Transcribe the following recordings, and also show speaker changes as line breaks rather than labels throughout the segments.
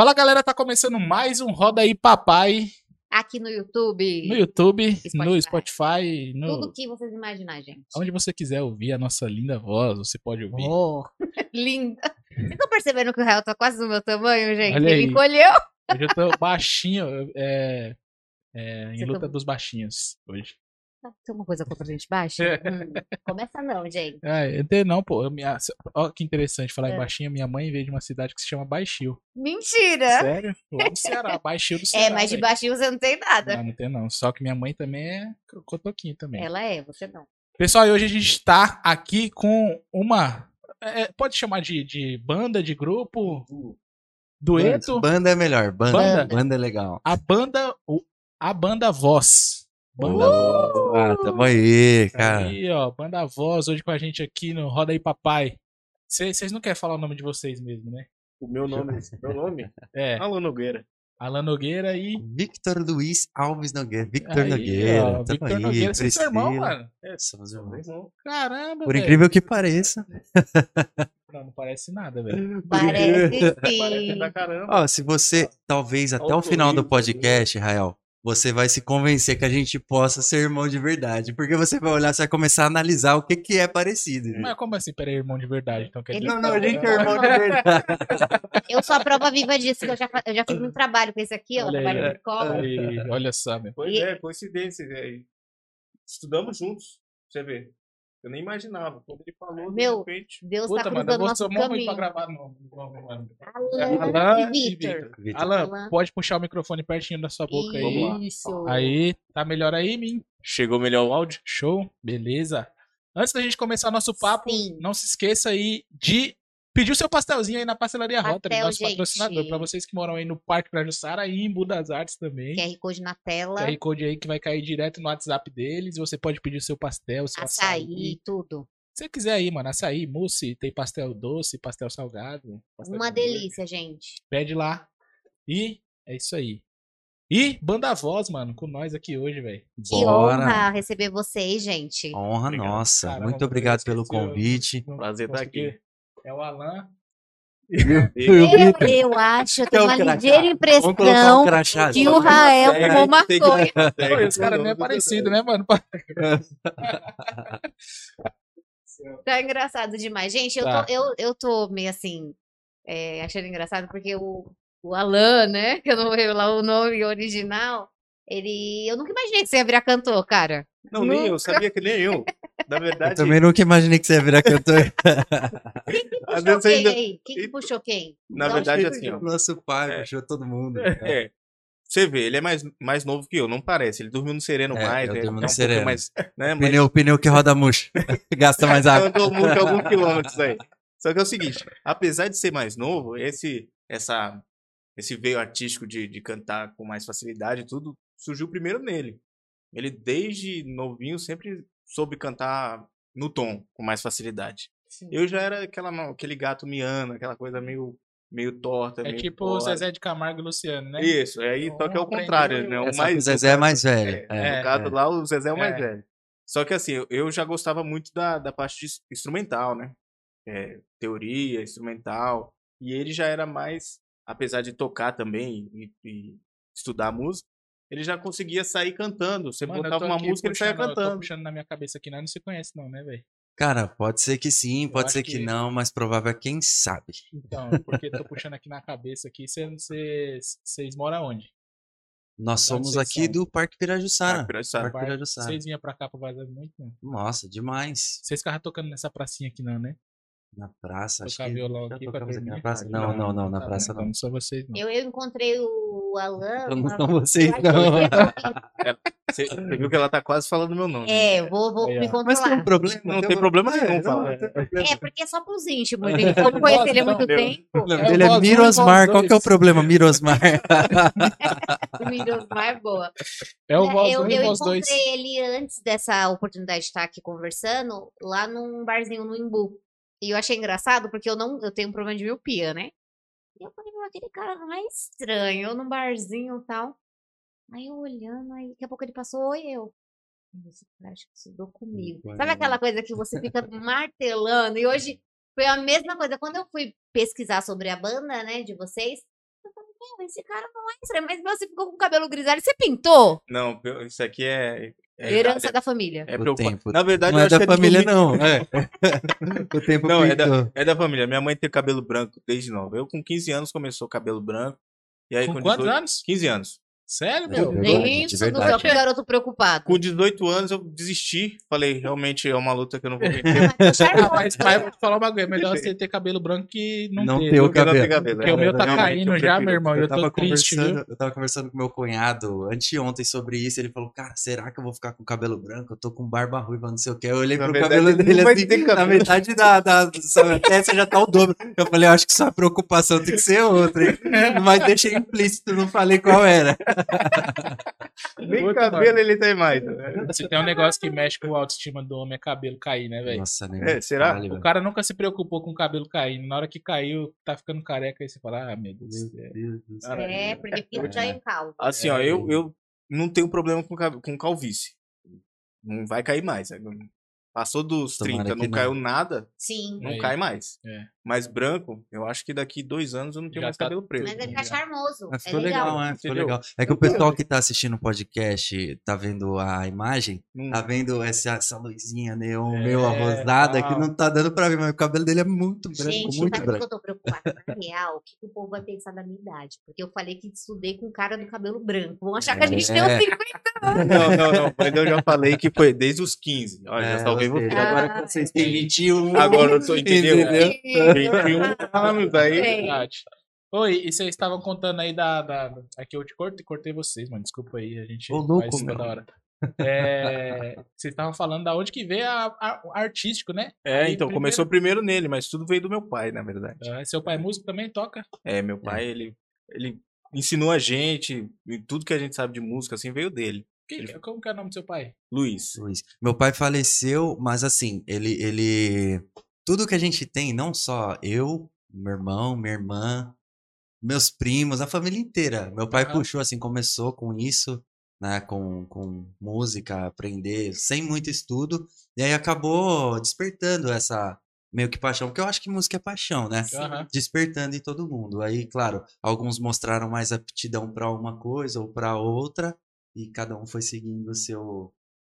Fala galera, tá começando mais um Roda aí Papai
Aqui no YouTube.
no YouTube,
Spotify.
no Spotify, no
Tudo que vocês imaginarem, gente.
onde você quiser ouvir a nossa linda voz, você pode ouvir.
Oh, linda. Vocês estão percebendo que o Rael tá quase do meu tamanho, gente?
Olha
Ele
aí.
encolheu.
Hoje eu tô baixinho, é, é, em
Você
luta
tá-
dos baixinhos hoje.
Tem uma coisa contra a gente baixa? Hum, Começa não, gente.
Ah, eu tenho não, pô. Minha, ó, que interessante falar em
É.
baixinho. Minha mãe veio de uma cidade que se chama Baixio.
Mentira!
Sério? Lá no Ceará, Baixio do Ceará.
É, mas de
velho.
baixinho você não tem nada.
Não, não tem não. Só que minha mãe também é cotoquinho também.
Ela é, você não.
Pessoal, e hoje a gente tá aqui com uma. é, pode chamar de, de banda, de grupo, dueto.
Banda é melhor, banda.
Banda?
Banda, é legal.
A banda. A banda Voz. Banda
Boa, Ah, tamo aí, cara.
Aí, ó, banda Voz, hoje com a gente aqui no Roda aí Papai. Vocês não querem falar o nome de vocês mesmo, né?
O meu nome, meu nome?
É,
Alan Nogueira.
Alan Nogueira e.
Victor Luiz Alves Nogueira. Victor
Aí,
Nogueira.
ó,
tamo
Victor
aí,
Nogueira, vocês são irmãos, mano.
É,
Somos irmãos.
irmão.
Caramba,
Por
velho.
incrível que pareça.
Não, não parece nada, velho.
Parece
Parece
sim.
pra caramba.
Ó, se você, talvez até o final do
nível,
podcast, Rael, você vai se convencer que a gente possa ser irmão de verdade. Porque você vai olhar, você vai começar a analisar o que, que é parecido.
Mas como assim, peraí, irmão de verdade? Então quer dizer
Não, não, a gente é irmão de verdade.
Eu sou a prova viva disso, que eu já, eu já fiz um trabalho com esse aqui, ó,
Olha aí,
trabalho de.
Aí, olha só, meu.
Pois
E-
é, coincidência. é. Estudamos juntos, você vê. Eu nem imaginava. Quando ele falou,
Meu,
de repente.
Deus
Puta,
tá
mano, eu
cruzando
vou
nosso
ruim pra
caminho.
gravar no nome, mano.
Alan,
Alan
e Victor.
Victor.
Alan,
Alan.
pode puxar o microfone pertinho da sua boca aí.
Isso.
Aí, tá melhor aí, Min?
Chegou melhor o áudio?
Show? Beleza. Antes da gente começar nosso papo,
Sim.
não se esqueça aí de pedir o seu pastelzinho aí na Pastelaria Rotary,
Pastel,
nosso patrocinador.
gente.
Pra vocês que moram aí no Parque Prajussara e em Budas Artes também.
QR Code na tela,
QR Code aí que vai cair direto no WhatsApp deles. Você pode pedir o seu pastel, seu açaí.
açaí, tudo.
Se você quiser aí, mano, açaí, mousse, tem pastel doce, pastel salgado. pastel
Uma
de
delícia, gente.
Pede lá. E é isso aí. E Banda Voz, mano, com nós aqui hoje, velho.
Que
Bora.
honra receber vocês, gente.
Honra
Obrigado.
nossa.
Caramba,
Muito obrigado pelo convite.
Prazer tá
consegui.
aqui.
É o Alan.
Eu, eu acho, eu
Quer
tenho uma ligeira
um
impressão
crachá.
que o Rael fumou
que-
maconha.
esse cara nem é parecido, né, mano?
Tá engraçado demais. Gente, eu,
Tá.
tô, eu, eu tô meio assim, é, achando engraçado, porque o, o Alan, né? Que eu não vejo lá o nome original. Ele. Eu nunca imaginei que você ia virar cantor, cara.
Não, nem eu,
Nunca.
sabia que nem eu. Na
Eu
verdade,
também nunca imaginei que você ia virar cantor.
Quem que puxou quem
ainda-
aí? Quem que puxou quem?
na
onde
verdade, assim, ó.
Nosso pai
É.
puxou todo mundo.
É. Você vê, ele é mais, mais novo que eu, não parece. Ele dormiu no sereno
É,
mais,
eu
né?
durmo no
é um
sereno.
mais, né? mas
Pneu, pneu que roda murcho. Gasta mais água.
andou muito alguns quilômetros aí. Só que é o seguinte, apesar de ser mais novo, esse essa esse veio artístico de, de cantar com mais facilidade e tudo surgiu primeiro nele. Ele desde novinho sempre soube cantar no tom com mais facilidade. Eu já era aquela aquele gato miando, aquela coisa meio meio torta,
É
meio
tipo o. Zezé de Camargo e Luciano, né?
Isso, aí só que é o contrário, né? O
É,
mais
o Zezé é mais velho.
é,
É,
no caso
é.
lá, o Zezé é o mais
É.
velho. Só que assim, eu, já gostava muito da, da parte instrumental, né? É, teoria, instrumental. E ele já era mais, apesar de tocar também e, e estudar música, ele já conseguia sair cantando. Você
Mano, eu
botava uma
aqui
música e ele saia
puxando- Eu tô
cantando.
puxando na minha cabeça aqui, não, não se conhece não, né, velho?
Cara, pode ser que sim, pode
acho
ser que
que-
não, mas provável é quem sabe.
Então, porque tô puxando aqui na cabeça aqui, vocês moram onde?
Nós somos aqui
são?
do Parque Pirajussara.
Parque Pirajussara.
Parque Pirajussara.
Vocês vinham pra cá pra Vazar muito, não?
Nossa, demais.
Vocês ficavam tocando nessa pracinha aqui não, né?
Na praça, acho
Tocar
que
violão
já
aqui
tocamos na praça. Não, não, não, na praça não.
Não são vocês, não.
Eu, eu encontrei o Alan.
Então não são vocês, não.
Você, você viu que ela tá quase falando meu nome.
É, vou, vou
Aí, ó.
me
Mas tem
controlar.
um problema?
Não tem problema nenhum, fala.
problema.
É, porque é só pros íntimos, gente. Como conhecer ele há muito
Meu.
tempo,
O problema
É o
é
e
Mirosmar. Qual que é o
dois.
problema, Mirosmar?
o Mirosmar é boa.
É o
Né,
voz
eu,
1 e
eu encontrei
2.
ele antes dessa oportunidade de estar aqui conversando, lá num barzinho no Imbu. E eu achei engraçado, porque eu não eu tenho um problema de miopia, né? E eu falei, "Meu, aquele cara não é estranho, eu num barzinho e tal. Aí eu olhando, aí daqui a pouco ele passou, oi eu. "Ih, Esse cara acho que estudou comigo. Sabe aquela coisa que você fica martelando? E hoje foi a mesma coisa. Quando eu fui pesquisar sobre a banda, né, de vocês, eu falei, meu, esse cara não é estranho, mas você ficou com o cabelo grisalho, você pintou?
Não, isso aqui é. É,
Herança da família.
é
O
preocupante.
tempo.
Na verdade,
Não
eu
é
acho
da
que é
família, não. É. o tempo
Não, é
pintou.
É da família. Minha mãe tem cabelo branco desde nova. Eu, com 15 anos, começou cabelo branco. E aí,
Com
com,
quantos
18
anos?
15 anos.
Sério,
Meu?
É verdade,
isso do céu, que garoto preocupado.
Com 18 anos, eu desisti. Falei, realmente é uma luta que eu não vou vencer.
Ah, mas, mas vou te falar um bagulho. É melhor você ter cabelo branco que não,
Não
ter.
ter o cabelo.
cabelo.
Porque o meu tá caindo já,
prefiro-
meu irmão. Eu,
Eu tava,
tô triste, viu?
conversando, eu tava conversando com meu cunhado anteontem sobre isso. Ele falou: Cara, será que eu vou ficar com cabelo branco? Eu tô com barba ruiva, não sei o que. Eu olhei
Na
pro
verdade,
cabelo dele assim,
ter
na
cabelo.
metade da, da, da sua testa já tá o dobro. Eu falei: Eu acho que sua preocupação tem que ser outra? Mas deixei implícito, não falei qual era.
Nem
Outro
cabelo ele tem mais. né?
Se tem um negócio que mexe com a autoestima do homem é cabelo cair, né, velho?
Nossa, né?
É, será?
Caralho,
O cara nunca se preocupou com o cabelo caindo. Na hora que caiu, tá ficando careca, aí você fala, ah, meu Deus do céu.
Meu Deus céu.
Cara,
É, porque pinta em calvo.
Assim, ó, eu, eu não tenho problema com, com calvície. Não vai cair mais. Passou dos
Tomara
30,
que
não
não.
caiu nada,
Sim.
não
Aí.
cai mais.
É.
Mas branco, eu acho que daqui dois anos eu não tenho
Já
mais
tá-
cabelo preto.
Mas ele tá charmoso.
Mas
É
ficou legal,
legal.
né? Ficou
Entendeu?
legal. É que o pessoal que tá assistindo o podcast, tá vendo a imagem,
Não-
tá vendo essa, essa luzinha neon
É,
meio arrosada que
tal.
não tá dando pra ver, mas o cabelo dele é muito branco,
Gente,
muito
sabe por que
branco.
eu tô preocupada? Na real, o que, que o povo vai pensar da minha idade? Porque eu falei que estudei com o cara do cabelo branco. Vão achar que a gente tem uns
É.
50
Não, não, não. Mas eu já falei que foi desde os 15. Olha,
É,
já salvei você.
Agora
Ah,
que vocês têm 21.
Agora eu tô entendendo.
Entendeu?
21 anos aí.
É.
Verdade. Oi, e vocês estavam contando aí da, da. Aqui eu te cortei, cortei vocês, mano. Desculpa aí, a gente
Ô, louco,
faz isso toda hora. É, vocês estavam falando da onde que veio a, a- o artístico, né?
É,
Aí
então,
primeiro-
começou primeiro nele, mas tudo veio do meu pai, na verdade.
Ah, seu pai é músico também toca?
É, meu pai, ele, ele ensinou a gente, e tudo que a gente sabe de música, assim, veio dele.
Que- como que é o nome do seu pai?
Luiz.
Luiz. Meu pai faleceu, mas assim, ele, ele. Tudo que a gente tem, não só eu, meu irmão, minha irmã, meus primos, a família inteira. Meu pai
Aham.
puxou, assim, começou com isso, né? Com, com música, aprender, sem muito estudo. E aí acabou despertando essa meio que paixão, porque eu acho que música é paixão, né?
Aham.
despertando em todo mundo. Aí, claro, alguns mostraram mais aptidão para uma coisa ou para outra, e cada um foi seguindo o seu,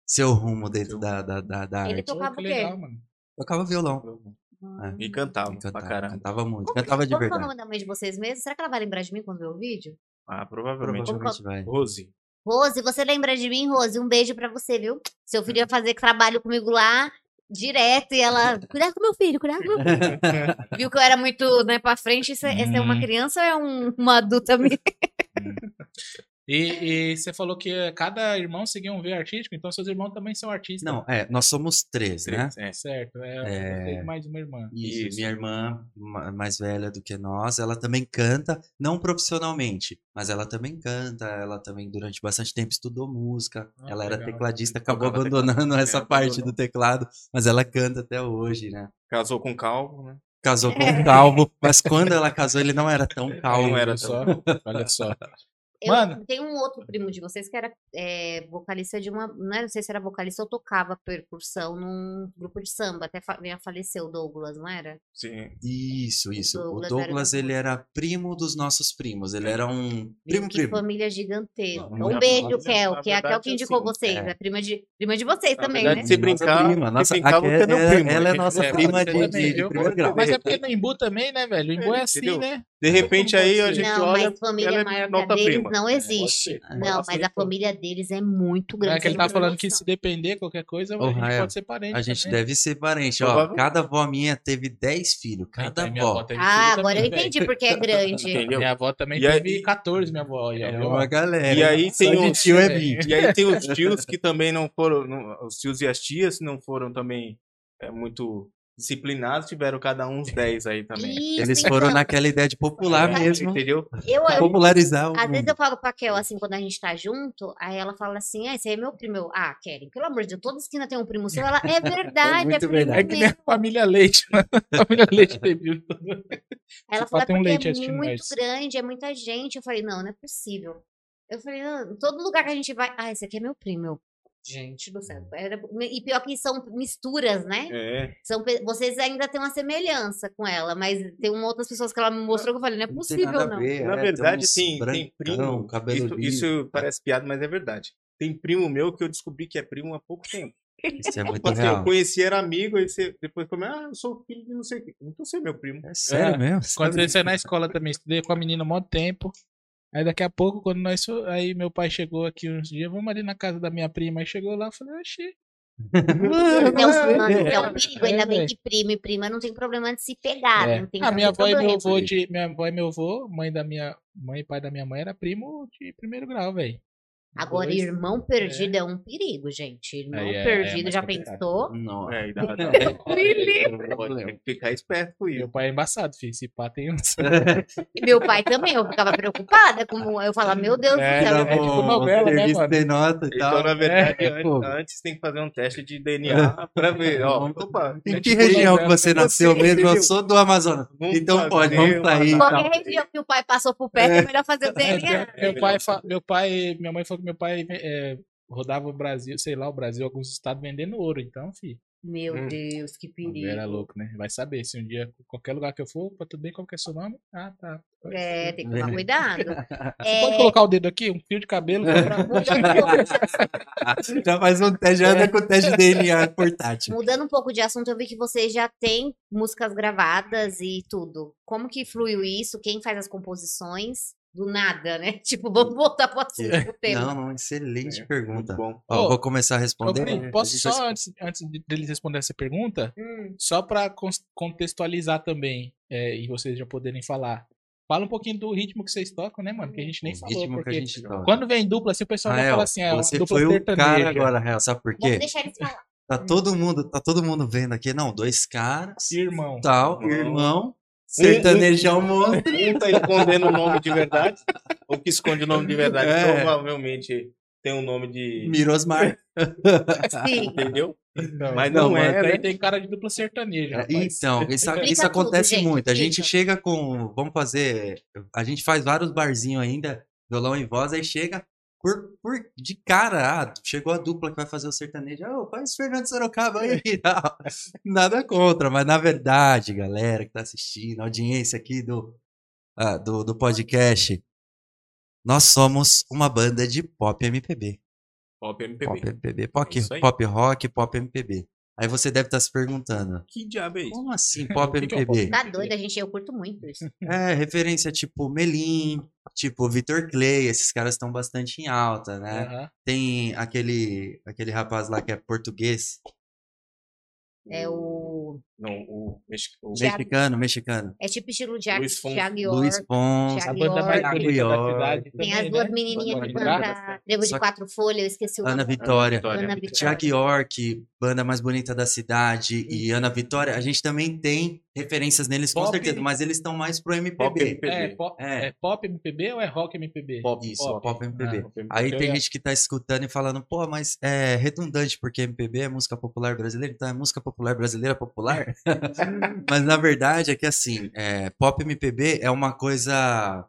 seu rumo dentro da, da, da, da
Ele
arte.
tocava o quê?
legal, mano.
Tocava violão.
Hum.
E cantava,
e
pra
cantava,
caramba.
cantava muito.
Como,
Cantava de
como que é o
verdade.
nome da mãe de vocês mesmos? Será que ela vai lembrar de mim quando ver o vídeo?
Ah, provavelmente.
Provavelmente vai.
Rose.
Rose, você lembra de mim, Rose? Um beijo pra você, viu? Seu filho ia fazer trabalho comigo lá direto e ela. Cuidado com meu filho, cuidado com meu filho. Viu que eu era muito né, pra frente. Isso é, essa é uma
Hum.
criança ou é um- uma adulta mesmo?
E, e você falou que cada irmão seguia um veio artístico, então seus irmãos também são artistas.
Não, é, nós somos três, né?
É.
Certo, é,
É.
eu tenho mais uma irmã.
Isso,
Isso.
minha irmã, ma- mais velha do que nós, ela também canta, não profissionalmente, mas ela também canta, ela também durante bastante tempo estudou música,
Ah,
ela era
legal.
tecladista, acabou abandonando essa
É,
parte
abandonou.
do teclado, mas ela canta até hoje, né?
Casou com calvo, né?
Casou com um calvo, mas quando ela casou ele não era tão calvo.
Não era
só, olha só.
Eu
Mano.
tenho um outro primo de vocês que era é, vocalista de uma. Não, é, não sei se era vocalista ou tocava percussão num grupo de samba. Até fa veio a falecer o Douglas, não era?
Sim.
Isso, isso. O
Douglas
Douglas,
era
ele era primo dos nossos primos, ele era um primo
que
primo.
família gigantesca.
Não,
um beijo, Kel, que é a Kel que indicou
assim,
vocês.
é.
É prima de, prima de vocês
Na
também,
verdade,
né?
se
Nossa
brincar,
prima,
se
nossa,
brincar,
a-
você é primo,
ela é nossa
É,
prima
você
de, de, primeiro grau.
Mas é porque no Imbu também, né, velho? O Imbu é assim,
Entendeu?
né?
De repente aí a gente
Não,
olha.
mas família
ela é
maior que a
nota
deles
prima.
não
É,
existe.
ser.
Não, mas a família deles é muito
Não
grande.
é que ele tá falando que se depender qualquer coisa,
Ô,
a gente
Rael,
pode ser parente.
A gente
também.
deve ser parente, ó. Cada avó minha teve 10 filhos, cada
Então, minha avó
avó.
teve
Ah,
filho
agora eu
também, velho.
entendi porque é grande.
Entendeu?
Minha avó também
E aí-
teve 14, minha avó. E
É
aí,
uma galera.
E aí
Só
tem
de
um-
tio é
É.
20.
E aí tem os tios que também não foram. não- os tios e as tias não foram também é, muito disciplinados, tiveram cada um uns 10 aí também.
Isso,
Eles
então,
foram naquela ideia de popular
É,
mesmo.
Entendeu?
eu, eu,
Popularizar o
Às vezes eu falo pra Kel, assim, quando a gente tá junto, aí ela fala assim, ah, esse aí é meu primo. Eu, ah, Keren, pelo amor de Deus, toda esquina tem um primo seu. Ela, é verdade, é,
muito
primo
verdade.
É que nem a família Leite, mano. A família Leite teve.
Aí ela é
tem um
porque
leite
é muito
nós.
grande, é muita gente. Eu falei, não, não é possível. Eu falei, ah, todo lugar que a gente vai, ah, esse aqui é meu primo. Eu, Gente do céu. Era- E pior que são misturas, né?
É.
São, vocês ainda têm uma semelhança com ela, mas tem uma outras pessoas que ela me mostrou que eu falei, não é
Não tem
possível, não.
ver,
Na
é,
verdade, tem, tem
brancão,
primo.
cabelo
Isso, isso parece piada, mas é verdade. Tem primo meu que eu descobri que é primo há pouco tempo.
Isso é muito
Tipo assim,
real.
eu conheci, era amigo, aí você depois come, ah, eu sou filho de não sei o quê. Então você é meu primo.
É sério
É,
mesmo?
Quando você é na escola também, estudei com a menina há mó tempo. Aí daqui a pouco, quando nós. Aí meu pai chegou aqui uns dias, vamos ali na casa da minha prima. Aí chegou lá, eu falei, oxi.
É um, nossa, é um
É,
perigo, ainda bem
é.
que primo e prima não tem problema de se pegar,
É.
não tem
Ah, minha avó e meu avô de. Minha avó e meu avô, mãe da minha. Mãe e pai da minha mãe era primo de primeiro grau, velho.
Agora,
Dois.
irmão perdido é. um perigo, gente. Irmão
é- é
perdido,
mais
já pensou?
Não.
É, dá, dá, tem que ficar esperto com
Meu
isso.
pai é embaçado, filho. Esse pá tem uns.
E meu pai também, eu ficava preocupada. Como eu falava, meu Deus
É,
do céu.
não, é tipo novela, né, mano?
de nota e tal.
Então, na verdade,
É,
an-
pô.
antes tem que fazer um teste de DNA pra ver. Ó, opa,
Em
É
que
tipo
região que você nasceu
Você
mesmo? Eu sou do Amazonas.
Vamos
Então pode, vamos sair.
Qualquer região que o pai passou por perto, é melhor fazer o DNA.
meu pai, meu pai, minha mãe falou meu pai é, rodava o Brasil, sei lá, o Brasil, alguns estados vendendo ouro. Então, filho,
Meu
Hum.
Deus, que perigo.
era louco, né? Vai saber se um dia, qualquer lugar que eu for, tudo bem, qual que é seu nome? Ah, tá.
É, tem que tomar cuidado.
Você pode
É,
colocar o dedo aqui, um fio de cabelo,
Já faz um teste, já anda com o teste de DNA portátil.
mudando um pouco de assunto, eu vi que você já tem músicas gravadas e tudo. Como que fluiu isso? Quem faz as composições? Do nada, né? Tipo, vamos voltar assunto pro tema.
Não, não, excelente
É,
pergunta.
muito bom.
Ó,
Ô,
vou começar a responder. A
posso
vai
só, antes, antes de- deles responder essa pergunta,
Hum,
só pra cons- contextualizar também, é, e vocês já poderem falar. Fala um pouquinho do ritmo que vocês tocam, né, mano? Que a gente nem
O
falou,
ritmo que
porque
a gente toca.
quando vem dupla, assim, o pessoal já
Rael,
fala assim, é
você
dupla
foi o cara agora, Rael, sabe por
vamos
quê?
deixar eles falar.
Tá todo mundo, tá todo mundo vendo aqui, não, dois caras,
Irmão.
tal,
Irmão.
irmão, sertanejão monstro.
Um tá escondendo o nome de verdade. O que esconde o nome de verdade
É.
provavelmente tem um nome de.
Mirosmar.
Sim.
Entendeu?
Então,
Mas
Não,
não, é,
Aí
né?
tem cara de dupla sertaneja, rapaz.
Então, isso, isso
tudo,
acontece
gente,
muito. A gente chega com. Vamos fazer. A gente faz vários barzinhos ainda, violão e voz, aí chega por, por de cara. Ah, chegou a dupla que vai fazer o sertanejo. Ô, faz Fernando Sorocaba aí. Não, Nada contra, mas na verdade, galera que tá assistindo, audiência aqui do, ah, do, do podcast, nós somos uma banda de pop MPB.
Pop MPB.
Pop MPB, pop,
aí.
pop rock, pop MPB. Aí você deve estar se perguntando,
Que diabo é isso?
como assim pop
é
MPB?
Tá doido, a gente, eu curto muito isso.
É, referência tipo Melim, tipo Vitor Clay, esses caras estão bastante em alta, né?
Aham.
Tem aquele, aquele rapaz lá que é português,
É o.
Não, o, mex- o
mexicano, mexicano.
É tipo estilo Jack,
Luiz Fonso.
Thiago
Luiz
York.
Pons.
A banda mais
York.
bonita da
York.
cidade
Tem
também,
as duas
né?
menininhas que cantam Trevo de Quatro Folhas, eu esqueci o
Ana
nome.
Vitória.
Ana
Vitória.
Tiago York, banda mais bonita da cidade, e Ana Vitória, a gente também tem referências neles com
Pop.
certeza, mas eles estão mais pro
Pop
MPB.
MPB.
É, pop,
É.
é pop MPB ou é rock MPB?
Pop.
Isso, pop, MPB.
Ah,
Pop
Aí tem gente que tá escutando e falando, pô, mas é redundante, porque MPB é música popular brasileira, então é música popular brasileira popular. Mas na verdade é que assim, é, pop MPB é uma coisa,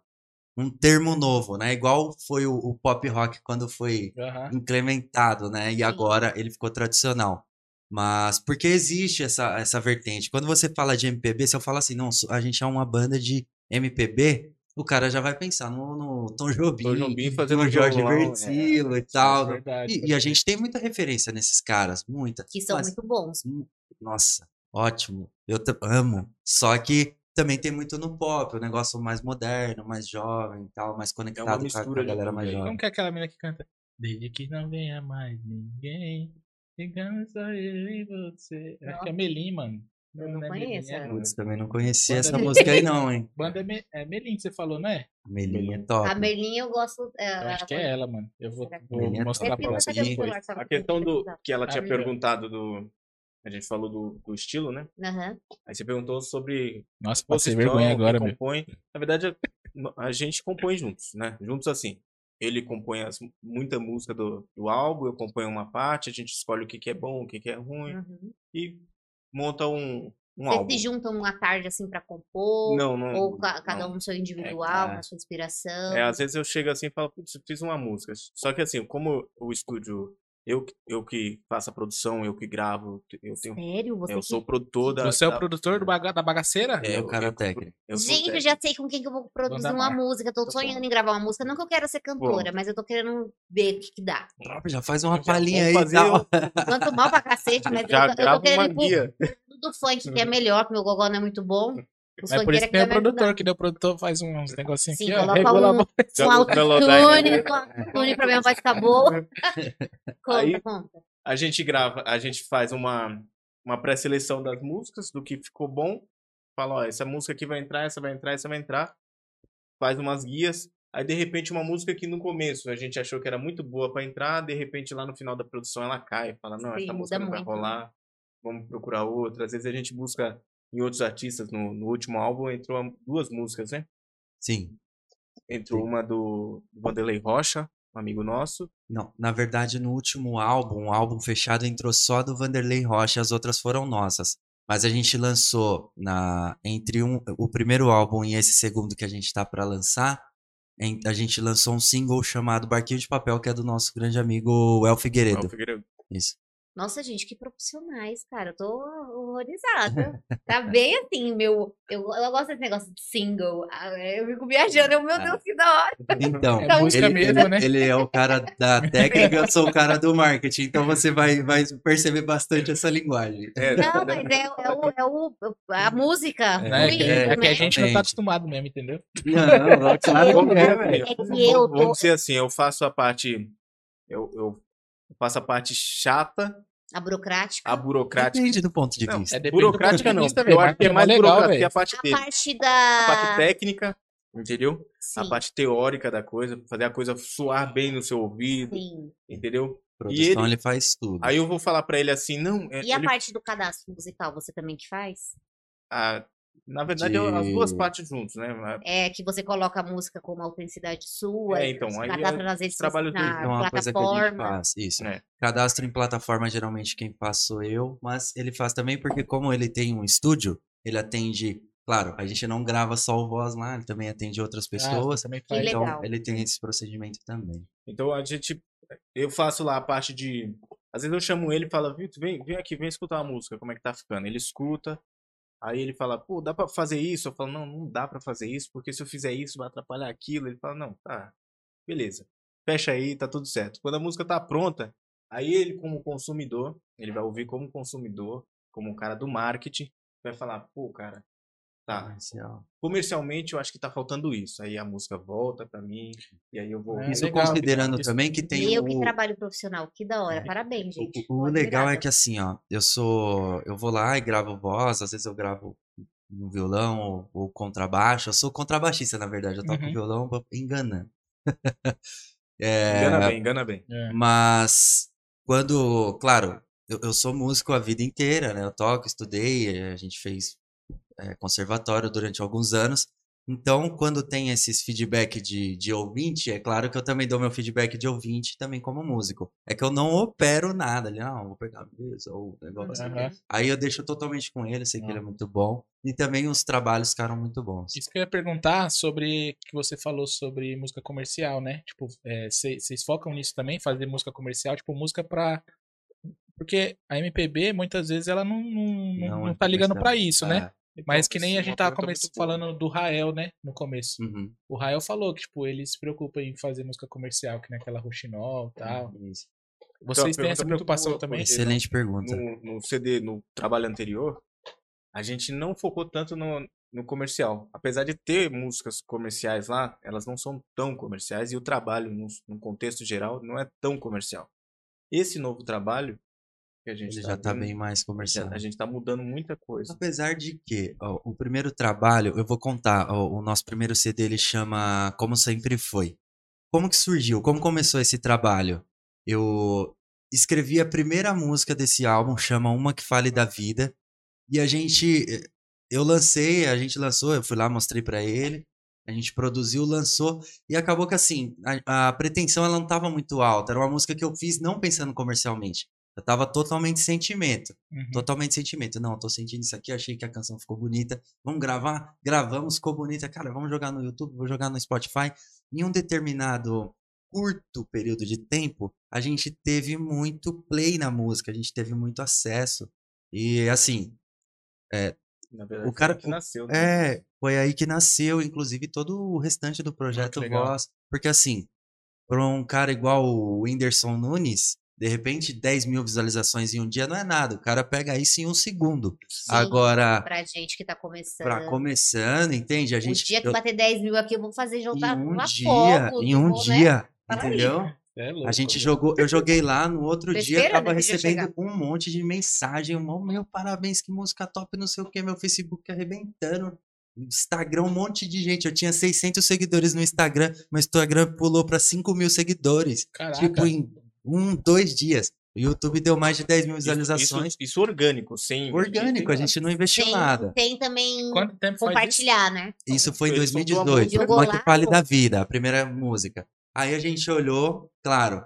um termo novo, né? Igual foi o, o pop rock quando foi
Aham.
incrementado, né? E agora ele ficou tradicional. Mas porque existe essa, essa vertente. Quando você fala de MPB, se eu falo assim, não, a gente é uma banda de MPB, o cara já vai pensar no, no Tom Jobim,
Tom Jobim fazendo
no Jorge
violão, é.
Versilo e
É
tal.
verdade.
E, e a gente tem muita referência nesses caras, muita.
Que são
Mas-
muito bons.
Nossa, ótimo. Eu amo. Só que também tem muito no pop, o negócio mais moderno, mais jovem e tal, mais conectado com a- com a, galera mais jovem.
Como que é aquela menina que canta? Desde que não venha mais ninguém, ficando só eu e você. Acho que é Melim, mano.
Eu não
é
conheço
Melim, é-
ela.
Putz, também não conhecia
Banda
essa música aí não, hein?
Banda é, Me- é Melim que você falou, né?
Melinha é top.
A Merlin eu gosto.
Eu
é,
acho que é ela, mano. Eu vou, vou
Melim é
mostrar
top.
pra vocês?
A questão do que ela tinha perguntado do. A gente falou do, do estilo, né?
Aham.
Aí você perguntou sobre
Nossa, passei
composição,
vergonha agora, meu.
compõe. Na verdade, a, gente compõe juntos, né? Juntos assim. Ele compõe as- muita música do, do álbum, eu componho uma parte, a gente escolhe o que, que é bom, o que, que é ruim
Uhum.
e monta um, um
Vocês
álbum.
se juntam uma tarde assim pra compor?
Não, não.
Ou ca- cada
não.
um no seu individual,
cara.
na sua inspiração?
É, às vezes eu chego assim e falo, putz, eu fiz uma música. Só que assim, como o estúdio Eu, que- eu que faço a produção, eu que gravo, eu tenho.
Sério? Você
Eu
que-
sou o produtor da.
Você é o
da-
produtor do baga- da bagaceira?
Ele é o
eu-
cara
eu-
técnico.
eu
Gente, eu já sei com quem que eu vou produzir
Banda
uma música. Tô
Tô
sonhando
bom.
em gravar uma música. Não que eu quero ser cantora, mas eu tô querendo ver o que, que dá.
Já faz uma palhinha aí
vamos
e tal.
Canto mal pra cacete, mas
Já
eu, tô- eu tô querendo
uma guia.
do funk, que é melhor, que meu gogó não é muito bom. Os
Mas por isso que tem o produtor, que daí o produtor faz uns negocinhos
Sim,
aqui, ó.
coloca
Regula a
um-
Joga os
autotune,
melodyne.
com autotune pra minha voz ficar boa. Conta,
Aí-
conta.
A gente grava, a gente faz uma, uma pré-seleção das músicas, do que ficou bom. Fala, ó, essa música aqui vai entrar, essa vai entrar, essa vai entrar. Faz umas guias. Aí, de repente, uma música que no começo a gente achou que era muito boa pra entrar, de repente, lá no final da produção ela cai. Fala, não,
Sim,
essa música não vai
muito.
rolar, vamos procurar outra. Às vezes a gente busca em outros artistas. No, no último álbum entrou duas músicas, né?
Sim.
Entrou
Sim.
uma do Vanderlei Rocha, um amigo nosso.
Não, na verdade, no último álbum, o álbum fechado entrou só do Vanderlei Rocha, as outras foram nossas. Mas a gente lançou na entre um, o primeiro álbum e esse segundo que a gente tá pra lançar, a gente lançou um single chamado Barquinho de Papel, que é do nosso grande amigo El Figueiredo.
Raul Figueiredo.
Isso.
Nossa, gente, que profissionais, cara. Eu tô horrorizada. Tá bem assim, meu. Eu, eu gosto desse negócio de single. Eu fico viajando. Eu, meu
Ah.
Deus, que da hora.
Então,
É música
ele,
mesmo,
ele-
né?
ele é o cara da técnica, eu sou o cara do marketing, então você vai, vai perceber bastante essa linguagem.
É,
Não, mas é, é, o, é o, a música.
Né? É, que,
fluindo,
é que a
né?
gente não tá acostumado mesmo, entendeu?
Não, claro
Vamos
que é,
ver,
velho.
É eu tô-
Vamos dizer assim, eu faço a parte. Eu, eu faço a parte chata,
A burocrática.
a burocrática.
Depende do ponto de
Não,
vista.
É,
burocrática não.
vista,
eu acho que é
mas
mais
legal,
burocrática
velho.
a parte
A
dele.
parte
A parte
da.
técnica, entendeu? A
Sim,
parte teórica da coisa, fazer a coisa soar bem no seu ouvido,
sim.
entendeu?
Produção,
ele-
ele faz tudo.
Aí eu vou falar pra ele assim, não, é-
E a
ele-
parte do cadastro musical, você também que faz?
a- na verdade, é as duas
De-
partes juntos, né? A-
É que você coloca a música com uma autenticidade sua,
É, então, aí
cadastra
é
nas redes
trabalho.
É
na
uma coisa que a gente
plataforma.
faz, isso.
É.
Cadastro em plataforma, geralmente quem faz sou eu, mas ele faz também porque como ele tem um estúdio, ele atende, claro, a gente não grava só o voz lá, ele também atende outras
Ah,
pessoas,
também
Que
faz.
então
legal.
ele tem esse procedimento também.
Então a gente. Eu faço lá a parte de. Às vezes eu chamo ele e falo, Vitor, vem, vem aqui, vem escutar a música, como é que tá ficando. Ele escuta. Aí ele fala, pô, dá pra fazer isso? Eu falo, não, não dá pra fazer isso, porque se eu fizer isso vai atrapalhar aquilo. Ele fala, não, tá, beleza. Fecha aí, tá tudo certo. Quando a música tá pronta, aí ele, como consumidor, ele vai ouvir como consumidor, como cara do marketing, vai falar, pô, cara, tá,
Comercial.
comercialmente eu acho que tá faltando isso. Aí a música volta pra mim, e aí eu vou.
É,
Isso
legal,
considerando
isso-
também que tem
E eu
o,
que trabalho profissional, que da hora. Parabéns, gente.
o, o legal é que assim, ó, eu sou, eu vou lá e gravo voz, às vezes eu gravo no violão ou, ou contrabaixo, eu sou contrabaixista na verdade, eu toco
Uhum.
violão enganando. É,
Engana bem, engana bem.
É.
Mas quando, claro, eu, eu sou músico a vida inteira, né? Eu toco, estudei, a gente fez eh, conservatório durante alguns anos. Então, quando tem esses feedback de, de ouvinte, é claro que eu também dou meu feedback de ouvinte também como músico. É que eu não opero nada, ali, não, vou pegar a mesa, ou negócio assim. Aí eu deixo totalmente com ele, sei que ele é muito bom. E também os trabalhos ficaram muito bons.
Isso que eu ia perguntar sobre que você falou sobre música comercial, né? Tipo, vocês focam nisso também, fazer música comercial, tipo, música pra. Porque a MPB, muitas vezes, ela não, não, não,
é
não tá ligando pra
comercial.
isso, né? Mas que nem a gente tava
pergunta
come-
muito boa.
falando do Rael, né? No começo.
É. Uhum.
O Rael falou que, tipo, ele se preocupa em fazer música comercial, que naquela Roxinol e tal.
Isso.
Vocês têm
pergunta
essa
muito
preocupação
boa,
também?
Excelente pergunta.
no, no CD, no trabalho anterior, a gente não focou tanto no, no comercial. Apesar de ter músicas comerciais lá, elas não são tão comerciais e o trabalho, no, no contexto geral, não é tão comercial. Esse novo trabalho que a gente
Ele
tá
já tá
vendo,
bem mais comercial.
a gente tá mudando muita coisa.
Apesar de que ó, o primeiro trabalho, eu vou contar, ó, o nosso primeiro CD ele chama Como Sempre Foi. Como que surgiu? Como começou esse trabalho? Eu escrevi a primeira música desse álbum, chama Uma Que Fale da Vida, e a gente, eh, eu lancei, a gente lançou, eu fui lá, mostrei pra ele, a gente produziu, lançou, e acabou que assim, a, a pretensão ela não tava muito alta, era uma música que eu fiz não pensando comercialmente, eu tava totalmente sentimento.
Uhum.
Totalmente sentimento. Não, tô sentindo isso aqui, achei que a canção ficou bonita. Vamos gravar? Gravamos, ficou bonita. Cara, vamos jogar no YouTube, vou jogar no Spotify. Em um determinado curto período de tempo, a gente teve muito play na música, a gente teve muito acesso. E assim,
Na verdade,
O cara-
foi que nasceu, né?
é, foi aí que nasceu, inclusive, todo o restante do projeto. Voz. Porque assim, para um cara igual o Whindersson Nunes, de repente 10 mil visualizações em um dia não é nada. O cara pega isso em um segundo.
Sim,
Agora,
Pra gente que tá começando.
pra começando, entende? A
O
gente.
dia que
eu-
bater 10 mil aqui, eu vou fazer
em
juntar
um
uma
dia,
fogo,
em um
vou, né?
dia,
aí.
entendeu?
É louco.
A gente jogou, eu joguei lá, no outro dia
Besteira,
tava
né, que ia
recebendo um monte de mensagem, um, meu parabéns, que música top, não sei o que, meu Facebook arrebentando, Instagram, um monte de gente, eu tinha 600 seguidores no Instagram, meu Instagram pulou pra 5 mil seguidores,
Caraca.
tipo em um, dois dias, o YouTube deu mais de 10 mil
Isso-
visualizações,
Isso, isso orgânico, sem investir,
orgânico, a gente não investiu
Tem,
nada.
tem também
Quanto tempo isso?
compartilhar, né?
Isso foi em
Eles são do amor.
2018,
Jogou
Uma que Fale da Vida, a primeira música. Aí a gente olhou, claro,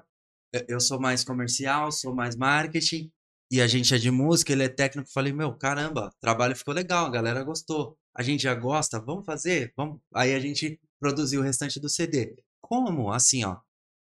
eu- eu sou mais comercial, sou mais marketing, e a gente é de música, ele é técnico. Falei, meu, caramba, o trabalho ficou legal, a galera gostou. A gente já gosta, vamos fazer? Vamos. Aí a gente produziu o restante do CD. Como? Assim, ó.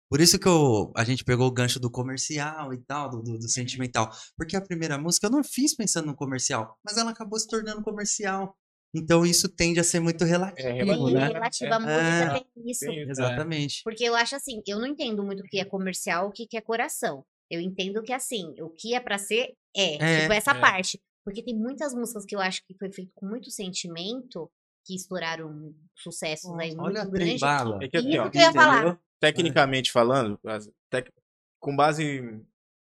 Por isso que eu, a gente pegou o gancho do comercial e tal, do, do- do sentimental. Porque a primeira música eu não fiz pensando no comercial, mas ela acabou se tornando comercial. Então isso tende a ser muito relativo,
Tem
relativo,
né?
relativa
É.
à música,
É.
tem isso.
Tem isso.
Exatamente.
Porque eu acho assim, eu não entendo muito o que é comercial, o que que é coração. Eu entendo que assim, o que é pra ser é,
É,
tipo essa
é.
parte. Porque tem muitas músicas que eu acho que foi feito com muito sentimento, que estouraram sucessos aí muito
Olha
grandes.
trem-bala.
É que assim, ó,
que eu ia falar.
tecnicamente falando, tec- com base em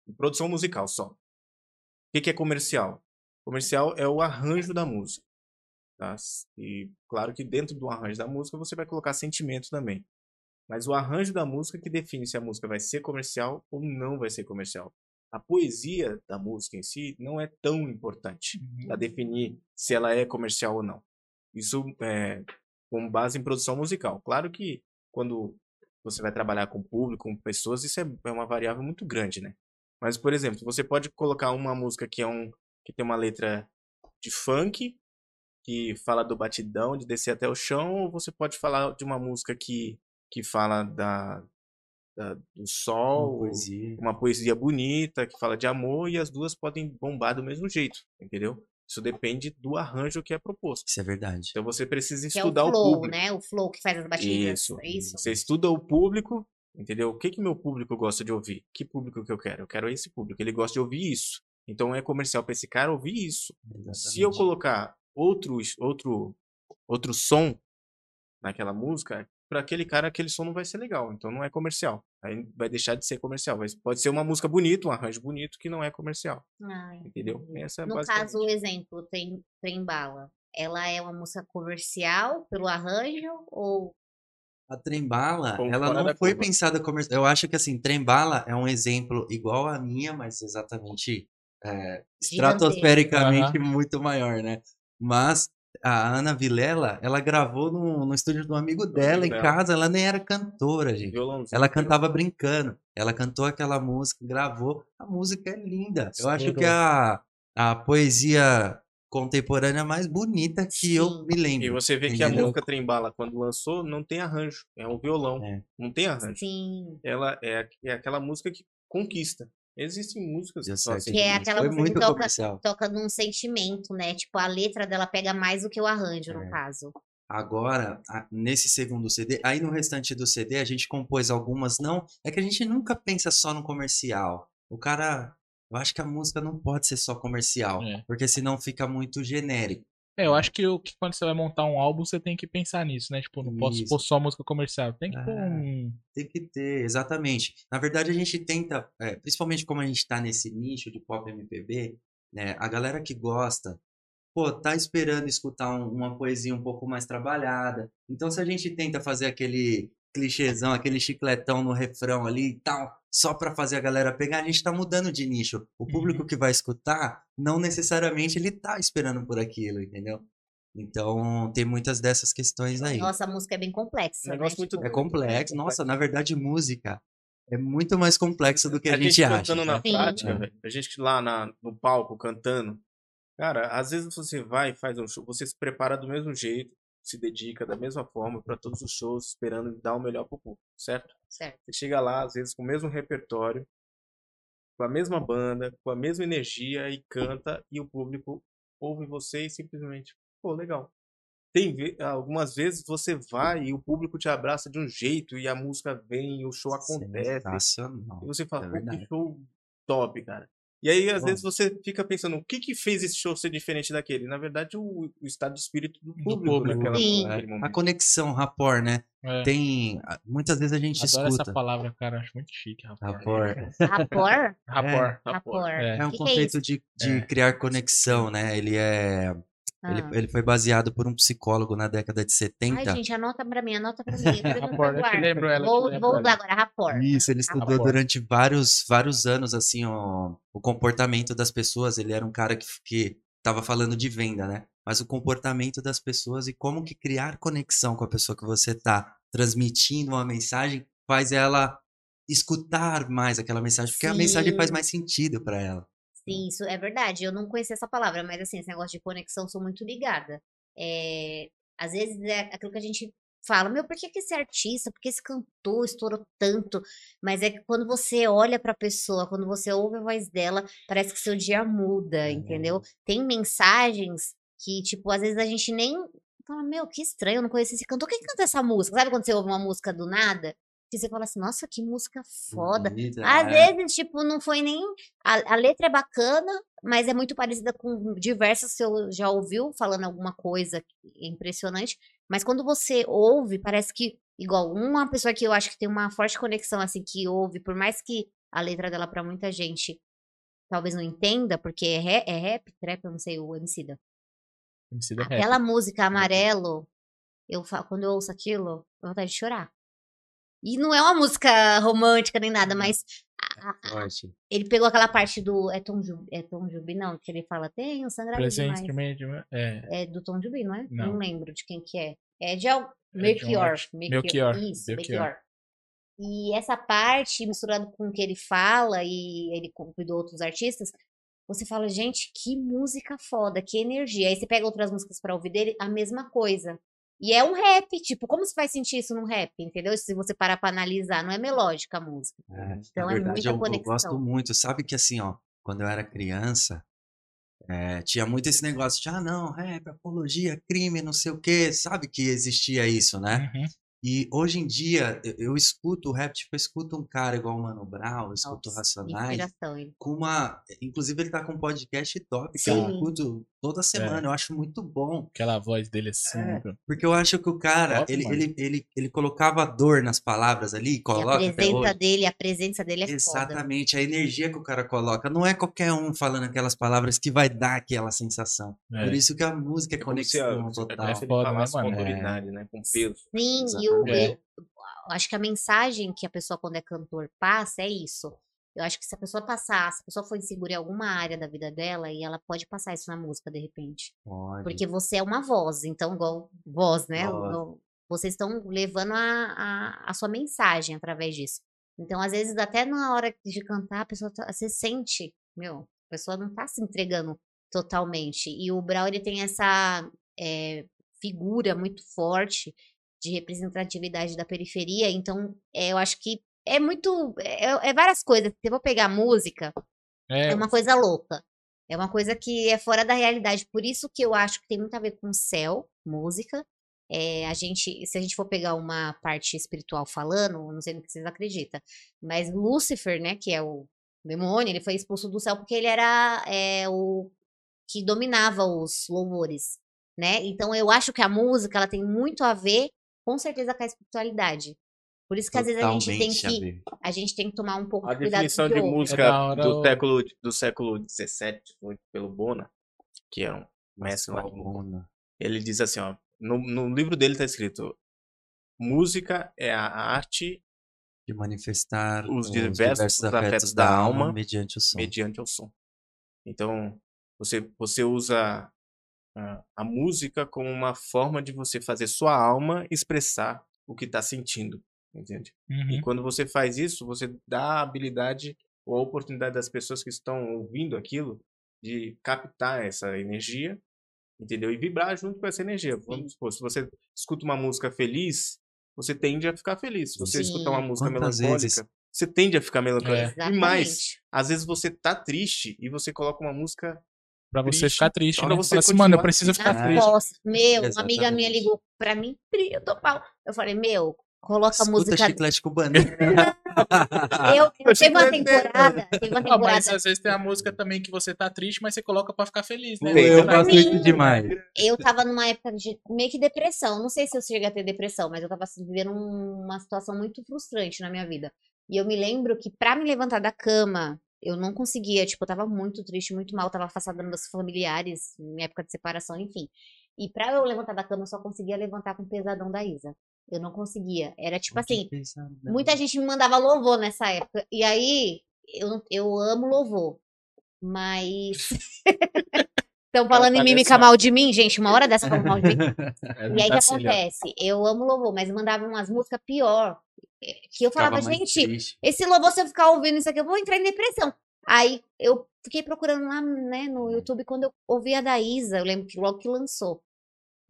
em produção musical só. O que, que é comercial? Comercial é o arranjo da música. tá? E claro que dentro do arranjo da música você vai colocar sentimento também. Mas o arranjo da música que define se a música vai ser comercial ou não vai ser comercial. A poesia da música em si não é tão importante
Uhum.
para definir se ela é comercial ou não. Isso é com base em produção musical. Claro que quando você vai trabalhar com público, com pessoas, isso é, é uma variável muito grande, né? Mas, por exemplo, você pode colocar uma música que é um que tem uma letra de funk, que fala do batidão, de descer até o chão, ou você pode falar de uma música que, que fala da, da- do
Uma
sol,
poesia.
uma poesia bonita, que fala de amor, e as duas podem bombar do mesmo jeito, entendeu? Isso depende do arranjo que é proposto.
Isso é verdade.
Então você precisa
Que é o
estudar o,
flow,
público.
né? O flow que faz as batidas.
Isso.
É isso?
Você estuda o público, entendeu? O que que meu público gosta de ouvir? Que público que eu quero? Eu quero esse público. Ele gosta de ouvir isso. Então é comercial para esse cara ouvir isso. Se eu
Exatamente.
colocar outro outro outro som naquela música, para aquele cara aquele som não vai ser legal. Então não é comercial. Aí vai deixar de ser comercial. Mas pode ser uma música bonita, um arranjo bonito que não é comercial.
Ah,
Entendeu? Essa é
No caso, o exemplo, tem Trem Bala. Ela é uma música comercial pelo arranjo ou
A Trembala,
Como
ela não foi
curva.
pensada comercial. Eu acho que assim, Trembala é um exemplo igual a minha, mas exatamente é, estratosfericamente muito maior, né? Mas a Ana Vilela, ela gravou no, no estúdio do amigo dela em
dela.
casa, ela nem era cantora, gente.
Violãozinho.
Ela cantava brincando. Ela cantou aquela música, gravou. A música é linda. Eu acho que a, a poesia contemporânea mais bonita que eu
Sim.
me lembro.
E você vê que a
Entendeu?
música Trembala, quando lançou, não tem arranjo. É um violão.
É.
Não tem arranjo.
sim.
Ela é, é aquela música que conquista. Existem músicas que assim.
Que é aquela
Foi
música que toca-
comercial.
Toca num sentimento, né? Tipo, a letra dela pega mais do que o arranjo, no
É.
caso.
Agora, nesse segundo CD, aí no restante do CD a gente compôs algumas, não. É que a gente nunca pensa só no comercial. O cara. Eu acho que a música não pode ser só comercial,
É.
porque senão fica muito genérico.
É, eu acho que, o, que quando você vai montar um álbum, você tem que pensar nisso, né? Tipo, não posso
Isso.
pôr só música comercial. Tem que pôr
Ah.
um.
Tem que ter, exatamente. Na verdade, a gente tenta, é, principalmente como a gente tá nesse nicho de pop MPB, né? A galera que gosta, pô, tá esperando escutar um- uma poesia um pouco mais trabalhada. Então, se a gente tenta fazer aquele clichêzão, aquele chicletão no refrão ali e tal, só pra fazer a galera pegar, a gente tá mudando de nicho. O público que vai escutar, não necessariamente ele tá esperando por aquilo, entendeu? Então, tem muitas dessas questões aí.
Nossa, a música é bem complexa.
Um negócio
né?
muito
Tipo,
É complexo. Nossa, na verdade, música é muito mais complexo do que a, gente, acha.
cantando na
tá?
Sim.
prática,
É.
a gente lá na, no palco cantando. Cara, às vezes você vai e faz um show, você se prepara do mesmo jeito, se dedica da mesma forma para todos os shows, esperando dar o melhor pro público, certo?
Certo.
Você chega lá, às vezes, com o mesmo repertório, com a mesma banda, com a mesma energia e canta, e o público ouve você e simplesmente, pô, legal. Tem algumas vezes você vai e o público te abraça de um jeito e a música vem, e o show acontece.
Sensacional.
E você fala,
É
pô, que show top, cara. E aí, às
Bom.
vezes, você fica pensando, o que que fez esse show ser diferente daquele? Na verdade, o, o estado de espírito do público,
público.
naquela,
Sim.
naquele
A conexão, rapport, né?
É,
Tem. Muitas vezes a gente
adoro
escuta.
essa palavra, cara. Acho muito chique, rapport.
Rapport.
Rapor?
Rapport.
Rapor.
É.
É um
Que que é
conceito
isso?
de, de
É.
criar conexão, né? Ele é. Ele,
Ah.
ele foi baseado por um psicólogo na década de 70.
Ai, gente, anota pra mim, anota pra mim. eu
Rapport, te lembro ela.
Vou,
lembro
vou
ela.
usar agora, rapor.
Isso, ele estudou
Rapport.
durante vários, vários anos, assim, o, o comportamento das pessoas. Ele era um cara que, que tava falando de venda, né? Mas o comportamento das pessoas e como que criar conexão com a pessoa que você tá transmitindo uma mensagem faz ela escutar mais aquela mensagem, porque a mensagem faz
Sim.
mais sentido para ela.
Sim, isso é verdade. Eu não conhecia essa palavra, mas assim, esse negócio de conexão, sou muito ligada. É, às vezes é aquilo que a gente fala, meu, por que, que esse artista, por que esse cantor estourou tanto? Mas é que quando você olha pra pessoa, quando você ouve a voz dela, parece que seu dia muda, entendeu? Tem mensagens que, tipo, às vezes a gente nem fala, meu, que estranho, eu não conheço esse cantor. Quem canta essa música? Sabe quando você ouve uma música do nada? Que você fala assim, nossa, que música foda.
Bonita,
Às
é.
vezes, tipo, não foi nem. A, a letra é bacana, mas é muito parecida com diversas que você já ouviu falando alguma coisa impressionante. Mas quando você ouve, parece que. Igual, uma pessoa que eu acho que tem uma forte conexão, assim, que ouve, por mais que a letra dela, pra muita gente, talvez não entenda, porque é, rap, é rap, trap, eu não sei, o MC da.
MC da Rap.
Aquela música amarelo, eu quando eu ouço aquilo, eu vontade de chorar. E não é uma música romântica nem nada, mas a- a-
Forte.
ele pegou aquela parte do. É Tom Jubim, é Tom Jubim, não, que ele fala, tem um sangrado
Presente
demais.
É.
É do Tom Jubim, não é?
Não.
lembro de quem que é. É de.
É
Melchior. Melchior. Isso,
Melchior.
E essa parte, misturado com o que ele fala e ele convidou outros artistas, você fala, gente, que música foda, que energia. Aí você pega outras músicas pra ouvir dele, a mesma coisa. E é um rap, tipo, como você vai sentir isso num rap, entendeu? Se você parar pra analisar, não é melódica a música.
É,
Então
na
é
verdade,
muita
eu, eu gosto
conexão.
muito. Sabe que assim, ó, quando eu era criança, é, tinha muito esse negócio de, ah, não, rap, apologia, crime, não sei o quê. Sabe que existia isso, né?
Uhum.
E hoje em dia, eu, eu escuto o rap, tipo, eu escuto um cara igual o Mano Brown, eu escuto
Nossa,
Racionais,
inspiração. Ele.
com uma... Inclusive, ele tá com um podcast top, que
Sim.
eu escuto toda semana, eu acho muito bom.
Aquela voz dele assim.
É.
pro-
Porque eu acho que o cara,
Top,
ele,
mano.
ele, ele, ele colocava dor nas palavras ali, e
E a
coloca até
presença dele, a presença dele é foda.
Exatamente, a energia que o cara coloca. Não é qualquer um falando aquelas palavras que vai dar aquela sensação.
É.
Por isso que a música é
É
conexão total.
ele
foda, né,
com
mano?
autoridade, né? Com peso.
Sim, e o,
Exatamente.
eu acho que a mensagem que a pessoa, quando é cantor, passa é isso. Eu acho que se a pessoa passar, se a pessoa for insegura em alguma área da vida dela, e ela pode passar isso na música, de repente.
Pode.
Porque você é uma voz, então, igual voz, né?
Voz.
Vocês estão levando a, a, a sua mensagem através disso. Então, às vezes, até na hora de cantar, a pessoa tá- você sente, meu, a pessoa não tá se entregando totalmente. E o Brau, ele tem essa é, figura muito forte de representatividade da periferia. Então, é, eu acho que é muito. É, é várias coisas. Se eu vou pegar a música,
É,
é uma coisa louca. É uma coisa que é fora da realidade. Por isso que eu acho que tem muito a ver com céu, música. É, a gente, se a gente for pegar uma parte espiritual falando, não sei no que vocês acreditam, mas Lúcifer, né, que é o demônio, ele foi expulso do céu porque ele era é, o que dominava os louvores, né? Então eu acho que a música ela tem muito a ver, com certeza, com a espiritualidade. Por isso que às vezes a gente tem
a
que a gente tem que tomar um pouco
A
de cuidado com
definição de música
É da
do
o-
século, do século XVII, foi pelo Bona, que é um mestre lá ele diz assim, ó, no, no livro dele tá escrito, música é a arte
De manifestar
Os diversos afetos da alma
mediante o som.
mediante o som. Então, você, você usa a, música como uma forma de você fazer sua alma expressar o que está sentindo, entende?
uhum.
E quando você faz isso, você dá a habilidade ou a oportunidade das pessoas que estão ouvindo aquilo de captar essa energia Entendeu? E vibrar junto com essa energia. Vamos supor, se você escuta uma música feliz, você tende a ficar feliz. Se você
Sim.
escutar uma música
Quantas
melancólica,
vezes?
você tende a ficar melancólico.
Exatamente.
E mais, às vezes você tá triste e você coloca uma música.
Pra você
Triste,
ficar triste,
pra
né?
você
Fala assim, mano, eu preciso ficar triste.
costas. Meu, uma amiga minha
Exatamente.
ligou pra mim, eu tô pau. Eu falei, meu, coloca a
Escuta
música.
chiclete com banana.
Eu, eu teve uma temporada, teve uma
Ah, mas
temporada,
às vezes tem a música também que você tá triste, mas você coloca pra ficar feliz, né?
Eu, eu faço isso demais.
eu tava numa época de meio que depressão. Não sei se eu cheguei a ter depressão, mas eu tava assim, vivendo um- uma situação muito frustrante na minha vida. E eu me lembro que pra me levantar da cama, eu não conseguia, tipo, eu tava muito triste, muito mal, tava afastada dos meus familiares, minha época de separação, enfim. E pra eu levantar da cama, eu só conseguia levantar com o pesadão da Isa. Eu não conseguia. Era tipo assim, Muita gente me mandava louvor nessa época. E aí, eu, eu amo louvor. Mas. Estão falando em
nessa.
mal de mim, gente. Uma hora dessa falam mal de mim.
É,
E aí, o que acontece? Eu amo louvor, mas mandava umas músicas pior. Eh, Que eu falava, gente,
triste.
esse louvor, se eu ficar ouvindo isso aqui, eu vou entrar em depressão. Aí, eu fiquei procurando lá, né, no YouTube, quando eu ouvi a da Isa. Eu lembro que logo que lançou.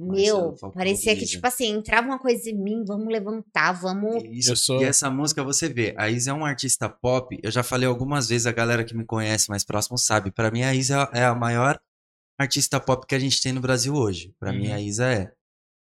Meu,
Falcão
parecia que, tipo assim, entrava uma coisa em mim, vamos levantar, vamos.
Isso.
Sou-
E essa música você vê, a Isa é um artista pop. Eu já falei algumas vezes, a galera que me conhece mais próximo sabe. Pra mim, a Isa é a maior artista pop que a gente tem no Brasil hoje. Pra mim,
Uhum.
a Isa é.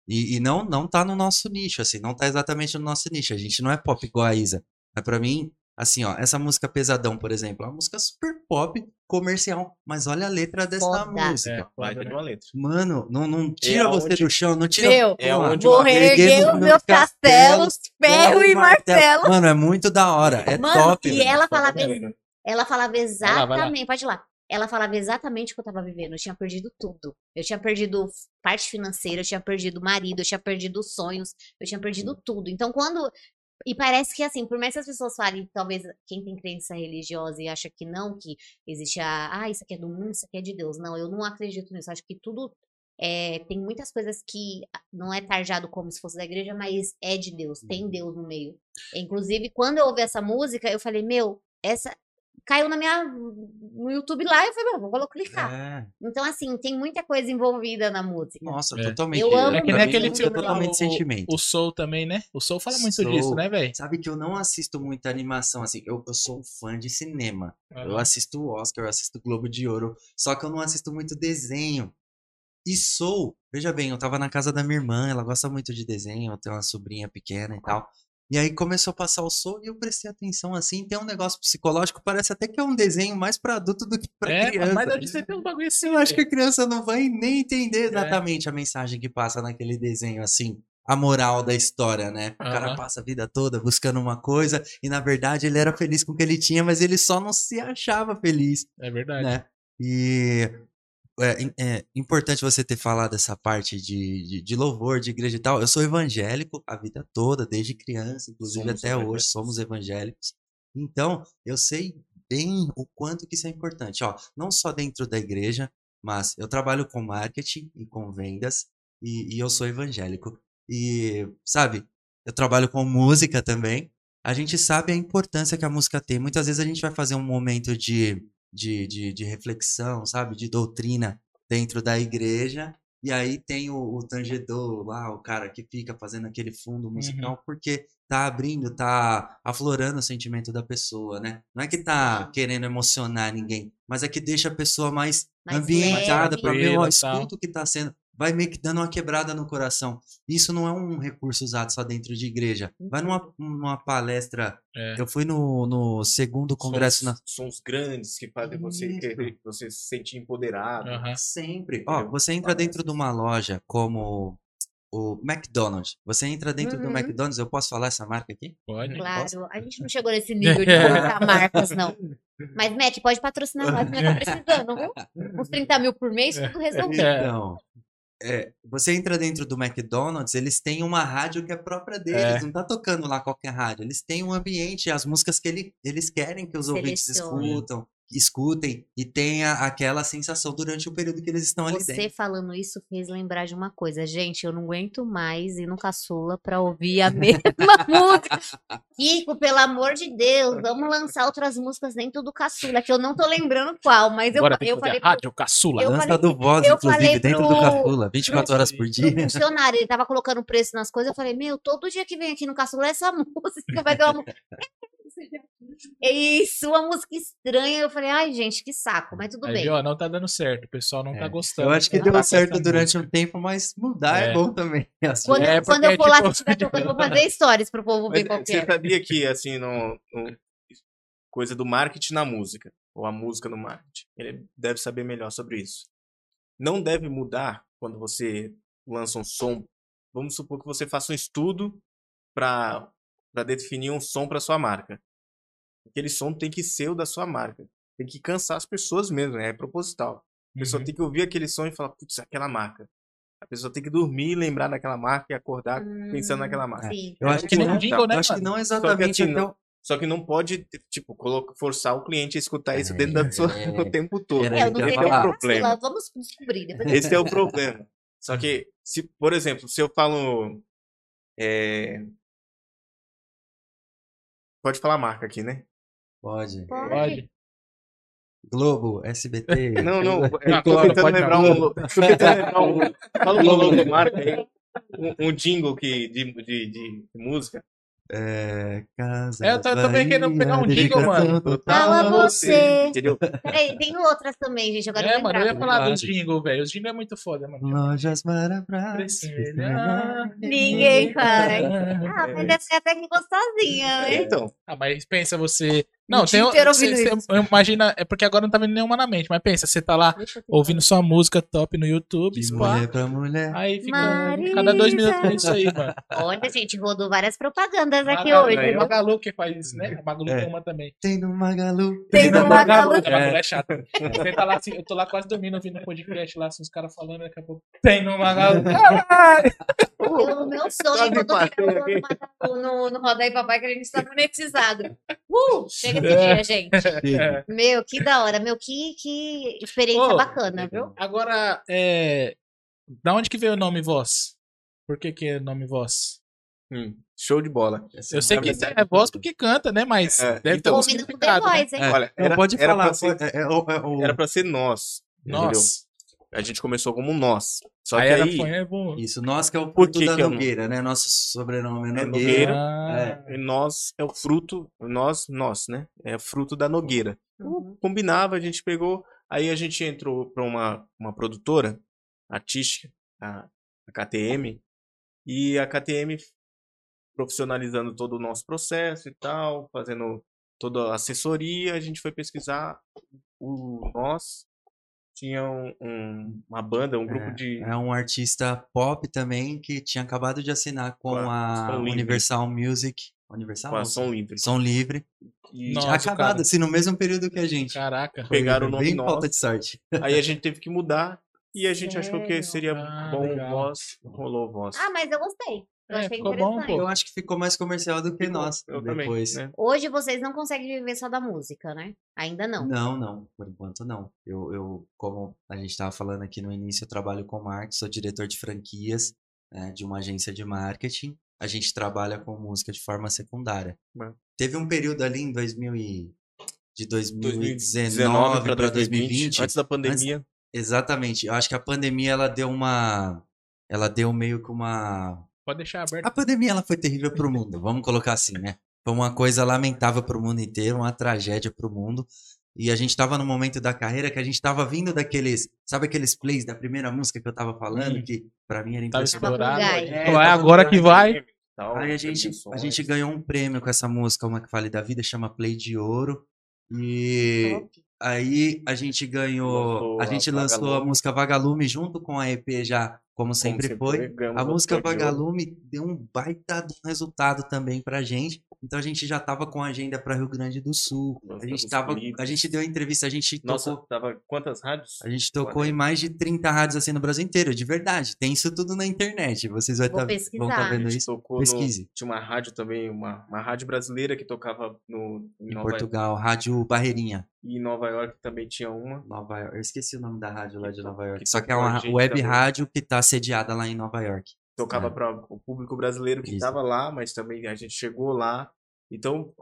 E, e não, não tá no nosso nicho, assim, não tá exatamente no nosso nicho. A gente não é pop igual a Isa. Mas pra mim, assim, ó, essa música Pesadão, por exemplo, é uma música super pop, comercial. Mas olha a letra dessa
Foda.
música.
É,
Vai ter
né?
uma letra.
Mano, não, não tira você
aonde-
do chão, não tira.
Meu,
É onde
vou reerguer os meus castelos, ferro e martelo.
Mano, é muito da hora. É
Mano,
top.
e
velho.
ela falava, ex-
né?
ela falava
lá, vai lá.
exatamente, pode ir lá. Ela falava exatamente o que eu tava vivendo. Eu tinha perdido tudo. Eu tinha perdido parte financeira, eu tinha perdido marido, eu tinha perdido sonhos, eu tinha perdido tudo. Então, quando. E parece que, assim, por mais que as pessoas falem, talvez quem tem crença religiosa e acha que não, que existe a. Ah, isso aqui é do mundo, isso aqui é de Deus. Não, eu não acredito nisso. Eu acho que tudo. é, tem muitas coisas que não é tarjado como se fosse da igreja, mas é de Deus. Tem Deus no meio. Inclusive, quando eu ouvi essa música, eu falei, meu, essa. Caiu na minha. no YouTube lá, eu falei, meu, vou clicar.
É,
Então, assim, tem muita coisa envolvida na música.
nossa,
É.
totalmente.
Eu amo
É que nem aquele filme
totalmente
o-
sentimento.
O Soul também, né? O Soul fala muito
Soul.
disso, né, velho?
Sabe que eu não assisto muita animação, assim, eu, eu sou um fã de cinema. Eu assisto o Oscar, eu assisto o Globo de Ouro, só que eu não assisto muito desenho. E Soul, veja bem, eu tava na casa da minha irmã, ela gosta muito de desenho, eu tenho uma sobrinha pequena e tal. E aí começou a passar o Soul e eu prestei atenção assim, tem um negócio psicológico, parece até que é um desenho mais pra adulto do que pra
É,
criança.
mas deve ser um bagulho assim.
Eu acho que
velho.
a criança não vai nem entender
É.
exatamente a mensagem que passa naquele desenho, assim, a moral da história, né? O cara
Aham.
passa a vida toda buscando uma coisa e, na verdade, ele era feliz com o que ele tinha, mas ele só não se achava feliz,
É verdade.
né? E é, é importante você ter falado essa parte de, de, de louvor, de igreja e tal. Eu sou evangélico a vida toda, desde criança, inclusive
Somos
até hoje,
evangélicos.
somos evangélicos. Então, eu sei bem o quanto que isso é importante, ó, não só dentro da igreja, mas eu trabalho com marketing e com vendas e, e eu sou evangélico. E, sabe, eu trabalho com música também. A gente sabe a importância que a música tem. Muitas vezes a gente vai fazer um momento de, de, de, de reflexão, sabe, de doutrina dentro da igreja. E aí tem o, o tangedor lá, o cara que fica fazendo aquele fundo musical, porque tá abrindo, tá aflorando o sentimento da pessoa, né? Não é que tá
Sim.
querendo emocionar ninguém, mas é que deixa a pessoa mais
Mais
ambientada para ver, ó, escuta o que tá sendo. Vai meio que dando uma quebrada no coração. Isso não é um recurso usado só dentro de igreja. Vai numa, numa palestra.
É.
Eu fui no, no segundo congresso na.
Sons, sons grandes que fazem você que você se sentir empoderado.
Aham.
Sempre. Ó, você entra dentro de uma loja como o McDonald's. Você entra dentro do
Uhum.
McDonald's. Eu posso falar essa marca aqui?
Pode.
Claro, a gente não chegou nesse nível de colocar marcas, não. Mas, Matt, pode patrocinar nós, né? Tá precisando, viu? Uns 30 mil por mês, tudo resolvido.
É.
Então, é, você entra dentro do McDonald's, eles têm uma rádio que é própria deles,
É.
não tá tocando lá qualquer rádio. Eles têm um ambiente, as músicas que ele, eles querem que os ouvintes
Seleciona.
escutam, escutem e tenha aquela sensação durante o período que eles estão ali
Você
dentro.
falando isso fez lembrar de uma coisa. Gente, eu não aguento mais ir no caçula pra ouvir a mesma música. Kiko, pelo amor de Deus, vamos lançar outras músicas dentro do caçula, que eu não tô lembrando qual, mas eu,
Agora tem que
eu
fazer
falei
a
pro,
rádio caçula.
eu
Dança
falei-
do Voz,
eu
inclusive,
falei
dentro do
pro-
Cafula, 24 horas por dia.
funcionário, ele tava colocando preço nas coisas, eu falei, meu, todo dia que vem aqui no caçula é essa música, vai ter uma música. É isso, uma música estranha. Eu falei, ai, gente, que saco, mas tudo
Aí,
bem.
viu, não tá dando certo. O pessoal não tá
É,
gostando.
Eu acho que deu
tá
certo durante
muito.
um tempo, mas mudar é,
É.
bom também. Às
Quando.
É,
quando eu
porque,
for lá,
tipo,
se tiver tocando, eu vou fazer stories pro povo ver
Mas
qual que
você
é.
sabia que, assim, no, no- coisa do marketing na música, ou a música no marketing, ele deve saber melhor sobre isso. Não deve mudar quando você lança um som. Vamos supor que você faça um estudo para definir um som para sua marca. Aquele som tem que ser o da sua marca. Tem que cansar as pessoas mesmo, né? é proposital. A pessoa
Uhum.
tem que ouvir aquele som e falar, putz, aquela marca. A pessoa tem que dormir e lembrar daquela marca e acordar pensando naquela
Hum,
marca.
Sim.
Eu acho
que
que, não,
jingle, né,
eu acho que não exatamente
assim,
até
não-
o-
Só que não pode, tipo, forçar o cliente a escutar isso dentro da sua,
É.
o tempo todo.
É, eu não
que ia falar.
o
o problema.
Vamos descobrir. Depois
Esse é o problema. Só que, se, por exemplo, se eu falo. é, Pode falar marca aqui, né?
Pode.
Pode.
Globo, SBT.
Não, não. Eu tô tentando
pode
lembrar um. Tô tentando lembrar um. Fala uma aí. Um, um jingle que, de, de, de música.
É, casa
É, eu tô- bem querendo pegar um jingle, mano.
Fala você.
Entendeu?
Peraí, tem outras também, gente. Agora
É,
eu
mano, eu ia falar dos
Verdade.
jingle, velho. Os jingle é muito foda, mano.
Lojas Marabras.
Precisa-
Ninguém faz. Ah, mas deve ser até que gostosinha, né?
Então,
Ah, mas pensa você. Não, tem.
inteiro ouvindo
você imagina. É porque agora não tá vindo nenhuma na mente, mas pensa, você tá lá
eu
ouvindo sua música top no YouTube,
De
spa,
mulher pra mulher.
aí fica.
Marisa.
Cada dois minutos tem isso aí, mano.
Olha, gente, rodou várias propagandas aqui
Magalu-
hoje.
É o? Magalu que faz isso, né? O Magalu
É.
tem uma também.
Tem no Magalu.
Tem no Magalu.
É, Magalu é chato. Você tá lá assim, eu tô lá quase dormindo ouvindo podcast lá, assim, os caras falando, daqui a pouco. Tem no Magalu. Ai!
O meu sonho
Quase
quando
passei
eu
aqui.
no, no, no Roda aí Papai que a gente está monetizado. Uh, chega esse
É.
dia, gente.
É.
Meu, que da hora. Meu, que, que experiência
Ô,
bacana, viu?
Agora, é. Da onde que veio o nome Voz? Por que que é nome Voz?
hum, show de bola.
Eu sei que é voz porque canta, né? Mas
É,
deve
então-
ter um
Combina com The
significado, né?
Voice, hein?
É.
Olha, era,
pode
era
falar.
Pra ser,
é- é é o-
era pra ser nós. entendeu? A gente começou como nós. Só
aí
que aí.
foi, é bom.
Isso, nós que é o fruto
que
da
que não-
Nogueira, né? Nosso sobrenome é
É
Nogueira.
Nogueira.
Ah,
E Nós é o fruto, nós, nós, né? É fruto da Nogueira.
Uhum.
Combinava, a gente pegou, aí a gente entrou para uma, uma produtora artística, a, a KTM, e a KTM profissionalizando todo o nosso processo e tal, fazendo toda a assessoria, a gente foi pesquisar o nós tinha um- um- uma banda, um grupo de
É um artista pop também que tinha acabado de assinar com
Com a
a. Universal Music. Universal?
com a som livre.
Som Livre.
E
Nossa,
Tinha acabado,
cara.
assim, no mesmo período que a gente.
Caraca.
Foi
pegaram o nome
bem
nosso.
falta de sorte.
aí a gente teve que mudar e a gente achou que seria
Ah,
bom
legal.
voz, rolou voz.
Ah, mas eu gostei. Eu
É,
achei
ficou bom,
interessante.
Eu acho que ficou mais comercial do que
Ficou,
nós.
eu também,
depois.
né?
Hoje vocês não conseguem viver só da música, né? Ainda não.
Não, não, por enquanto não. Eu, eu como a gente estava falando aqui no início, eu trabalho com marketing, sou diretor de franquias né, de uma agência de marketing. A gente trabalha com música de forma secundária.
É.
Teve um período ali em 2000 e, de
2019
2019
para
para
2020,
2020.
antes da pandemia.
Exatamente. Eu acho que a pandemia ela deu uma, ela deu meio que uma
Pode deixar aberto.
a pandemia ela foi terrível para o mundo, vamos colocar assim, né? Foi uma coisa lamentável para o mundo inteiro, uma tragédia para o mundo. E a gente tava no momento da carreira que a gente tava vindo daqueles, sabe aqueles plays da primeira música que eu tava falando,
Hum.
que pra mim era impressionante. É, tava
agora que vai.
Tal,
Aí a gente, a gente ganhou um prêmio com essa música, uma que fale da vida, chama Play de Ouro. E
Top.
aí a gente ganhou,
Lançou
a
a
gente lançou a música Vagalume junto com a EP já, como
Como
sempre foi. A música. Vagalume deu um baita de um resultado também pra gente. então a gente já tava com agenda para Rio Grande do Sul.
Nossa,
A gente tava, a gente deu entrevista, a gente
Nossa,
tocou,
tava quantas rádios?
a gente tocou em mais de 30 rádios assim no Brasil inteiro, de verdade. Tem isso tudo na internet. Vocês vai tá, vão
A
vendo
gente
isso
tocou no,
Pesquise.
tinha uma rádio também, uma, uma rádio brasileira que tocava no, em,
em
Nova,
Portugal, Rádio Barreirinha.
e em Nova York também tinha uma.
Nova York. Eu esqueci o nome da rádio lá de Nova York.
que
Só que é
a
uma web
também.
rádio que tá sediada lá em Nova York.
Tocava
É.
para o público brasileiro que estava lá, mas também a gente chegou lá. Então,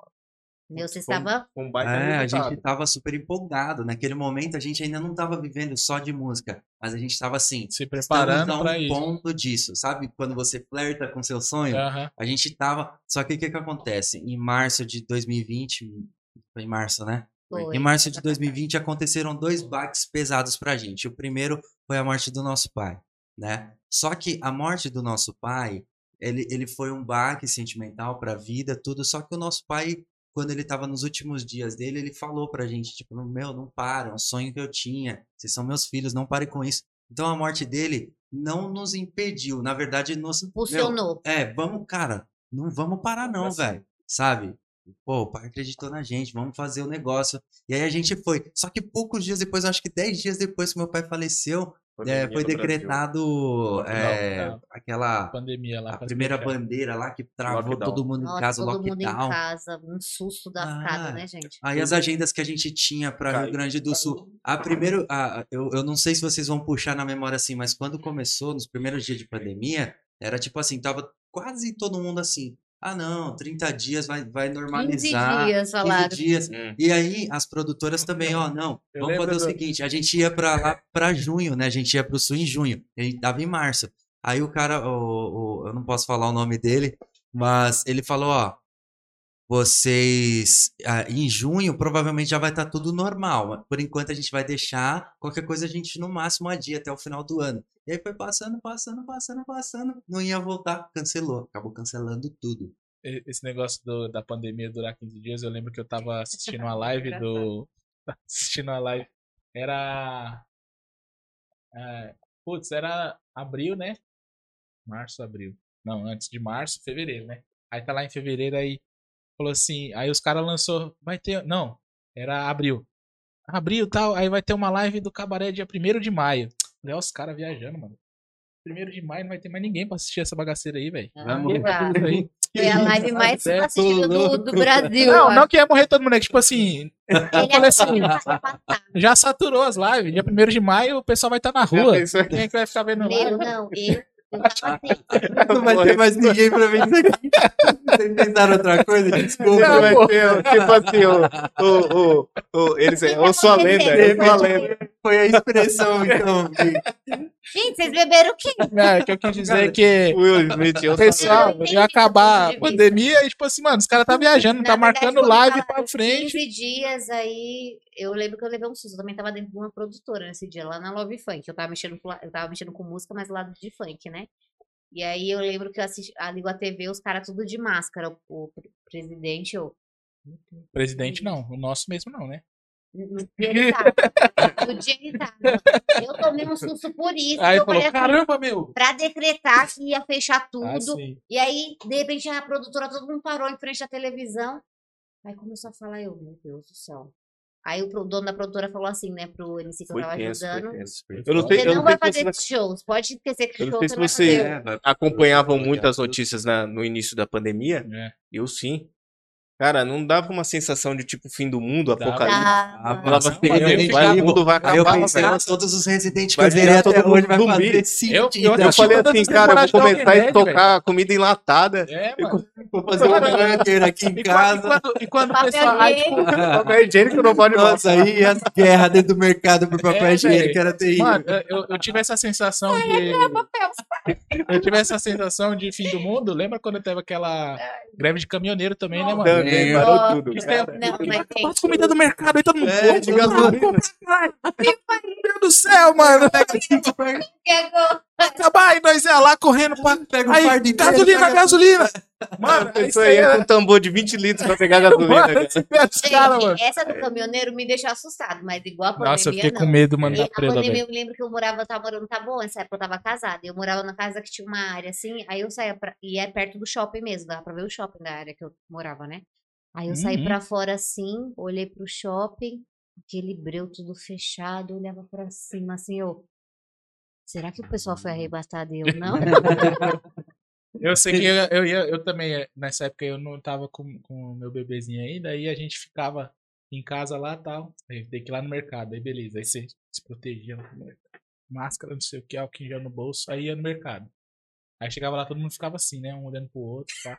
Meu, você
um-
estava.
um baita
É, a gente tava super empolgado. Naquele momento a gente ainda não tava vivendo só de música, mas a gente tava assim,
Se preparando
a um
isso.
ponto disso, sabe? Quando você flerta com seu sonho,
Aham.
a gente tava. Só que o que que acontece? Em março de 2020, foi em março, né?
Foi.
Em março de 2020 aconteceram dois baques pesados pra gente. O primeiro foi a morte do nosso pai, né? Só que a morte do nosso pai, ele, ele foi um baque sentimental pra vida, tudo. Só que o nosso pai, quando ele tava nos últimos dias dele, ele falou pra gente, tipo, meu, não para, é um sonho que eu tinha. Vocês são meus filhos, não parem com isso. Então a morte dele não nos impediu, na verdade nos meu,
Impulsionou.
é, vamos, cara, não vamos parar não, velho. Sabe? Pô, o pai acreditou na gente, vamos fazer o negócio. E aí a gente foi. Só que poucos dias depois, acho que 10 dias depois que meu pai faleceu,
Pandemia
é, foi decretado é,
não.
aquela
Pandemia lá.
a primeira
fechar.
bandeira lá que travou
Lockdown.
todo mundo em casa, o
todo mundo em
lockdown.
casa. Um susto lascado,
Ah,
né, gente?
Aí as agendas que a gente tinha para Rio. Grande do Sul. A primeiro, a, eu, eu não sei se vocês vão puxar na memória assim, mas quando começou, nos primeiros dias de pandemia, era tipo assim, tava quase todo mundo assim. Ah, não, 30 dias vai, vai
15
normalizar.
dias
15
falaram.
dias.
Hum.
E aí, as produtoras também, ó, não,
Eu
vamos fazer o
do-
seguinte, a gente ia pra lá pra junho, né? A gente ia pro sul em junho, a gente tava em março. Aí o cara, o, o- eu não posso falar o nome dele, mas ele falou, ó, vocês, ah, em junho provavelmente já vai estar tudo normal, por enquanto a gente vai deixar, qualquer coisa a gente no máximo adia até o final do ano. E aí foi passando, passando, passando, passando, não ia voltar, cancelou, acabou cancelando tudo.
Esse negócio do- da pandemia durar 15 dias, eu lembro que eu tava assistindo uma live do. assistindo uma live. Era. é, putz, era abril, né? Março, abril. Não, antes de março, fevereiro, né? Aí tá lá em fevereiro, aí falou assim. Aí os caras lançou. Vai ter. Não, era abril. Abril tal, aí vai ter uma live do cabaré dia 1 de maio. Falei, ó, os caras viajando, mano. 1 de maio não vai ter mais ninguém pra assistir essa bagaceira aí, velho. Vai aí.
Foi a live mais
É,
assistida do, do Brasil.
Não,
eu
não que ia morrer todo mundo, é que, tipo assim,
Ele
falei assim,
é
já saturou as lives. Dia 1 de maio o pessoal vai estar na rua.
Isso aí.
Quem é que vai ficar vendo
Meu,
live?
não, eu, eu
Não vai ter mais ninguém pra ver isso aqui. Vocês pensaram outra coisa? Desculpa.
Você vai ter, tipo assim, o, o, o, o, eles,
Não tem
eu sou a
como
lenda,
dizer,
eu sou a
não tem
lenda.
Foi a expressão, então.
Gente, vocês beberam o quê?
É, que eu quis dizer que
Will Smith, eu
pessoal
entendi
ia acabar a pandemia e, tipo assim, mano, os caras tá viajando,
Na
tá
verdade,
marcando live pra frente.
15 dias aí, eu lembro que eu levei um susto. Eu também tava dentro de uma produtora nesse dia, lá na Love Funk. Eu tava mexendo com, eu tava mexendo com música, mas lado de funk, né? E aí eu lembro que eu assisti, a ligo a TV, os caras tudo de máscara. O, o pre- presidente, eu.
Presidente não, o nosso mesmo não, né?
No dia ele tava. No dia ele tava. Eu tomei um susto por isso.
Aí
eu
falou,
falei assim,
caramba, meu.
pra decretar que ia fechar
Ah,
tudo.
sim.
E aí, de repente, a produtora, todo mundo parou em frente à televisão. Aí começou a falar, eu, meu Deus do céu. Aí o dono da produtora falou assim, né, pro MC que eu tava
tenso, foi
ajudando.
tenso. Eu não sei,
Você
eu
não
não
vai fazer
você
shows, pode esquecer que
Eu não
show
sei
você
se.
É,
acompanhavam
vai-
muitas notícias na- no início da pandemia,
É.
eu sim. Cara, não dava uma sensação de tipo fim do mundo,
Dava.
apocalipse.
Dava.
Falava assim,
eu
vai, o mundo vai
eu
acabar,
pensava,
velho.
todos os residentes que eu até
todo
hoje
mundo
vai sentido.
Eu- eu
Eu falei assim,
as
cara, eu vou começar a tocar comida enlatada.
É,
Eu
mano.
Vou fazer um bunker aqui em casa.
e quando o
Papel
pessoal. Aí, tipo,
Papel higiênico não pode
Nossa, aí as guerras dentro do mercado por papel
É,
higiênico era terrível.
Mano, eu, eu tive essa sensação de. Eu tive essa sensação de fim do mundo. Lembra quando teve aquela greve de caminhoneiro também, né, mano?
Meu.
parou tudo.
É-
Não, mas tem.
as comidas do mercado aí todo mundo.
É, de gasolina.
Meu Deus do céu, mano. Acabar e nós ia lá correndo pra.
Pega um
Aí,
fardo inteiro,
gasolina, gasolina.
Mano,
isso aí
com um tambor de 20 litros pra pegar gasolina.
Gente, essa do caminhoneiro me deixou assustado, mas igual a pandemia,
Nossa, eu fiquei
não.
com medo, mano, da
a
prela,
pandemia,
velho.
eu me lembro que eu morava, eu tava morando, tá bom, nessa época eu tava casada. Eu morava na casa que tinha uma área assim, aí eu saía pra, e é perto do shopping mesmo, dá pra ver o shopping da área que eu morava, né? Aí eu saí
Uhum.
pra fora assim, olhei pro shopping, aquele breu tudo fechado, olhava pra cima assim, eu. Será que o pessoal foi arrebatado e eu não?
Eu sei que eu, eu ia, eu também, eh, nessa época eu não tava com com o meu bebezinho ainda, aí a gente ficava em casa lá e tal. Aí tem que ir lá no mercado, aí beleza. Aí você se protegia no mercado. Máscara, não sei o que, álcool gel no bolso, aí ia no mercado. Aí chegava lá, todo mundo ficava assim, né? Um olhando pro outro, tá?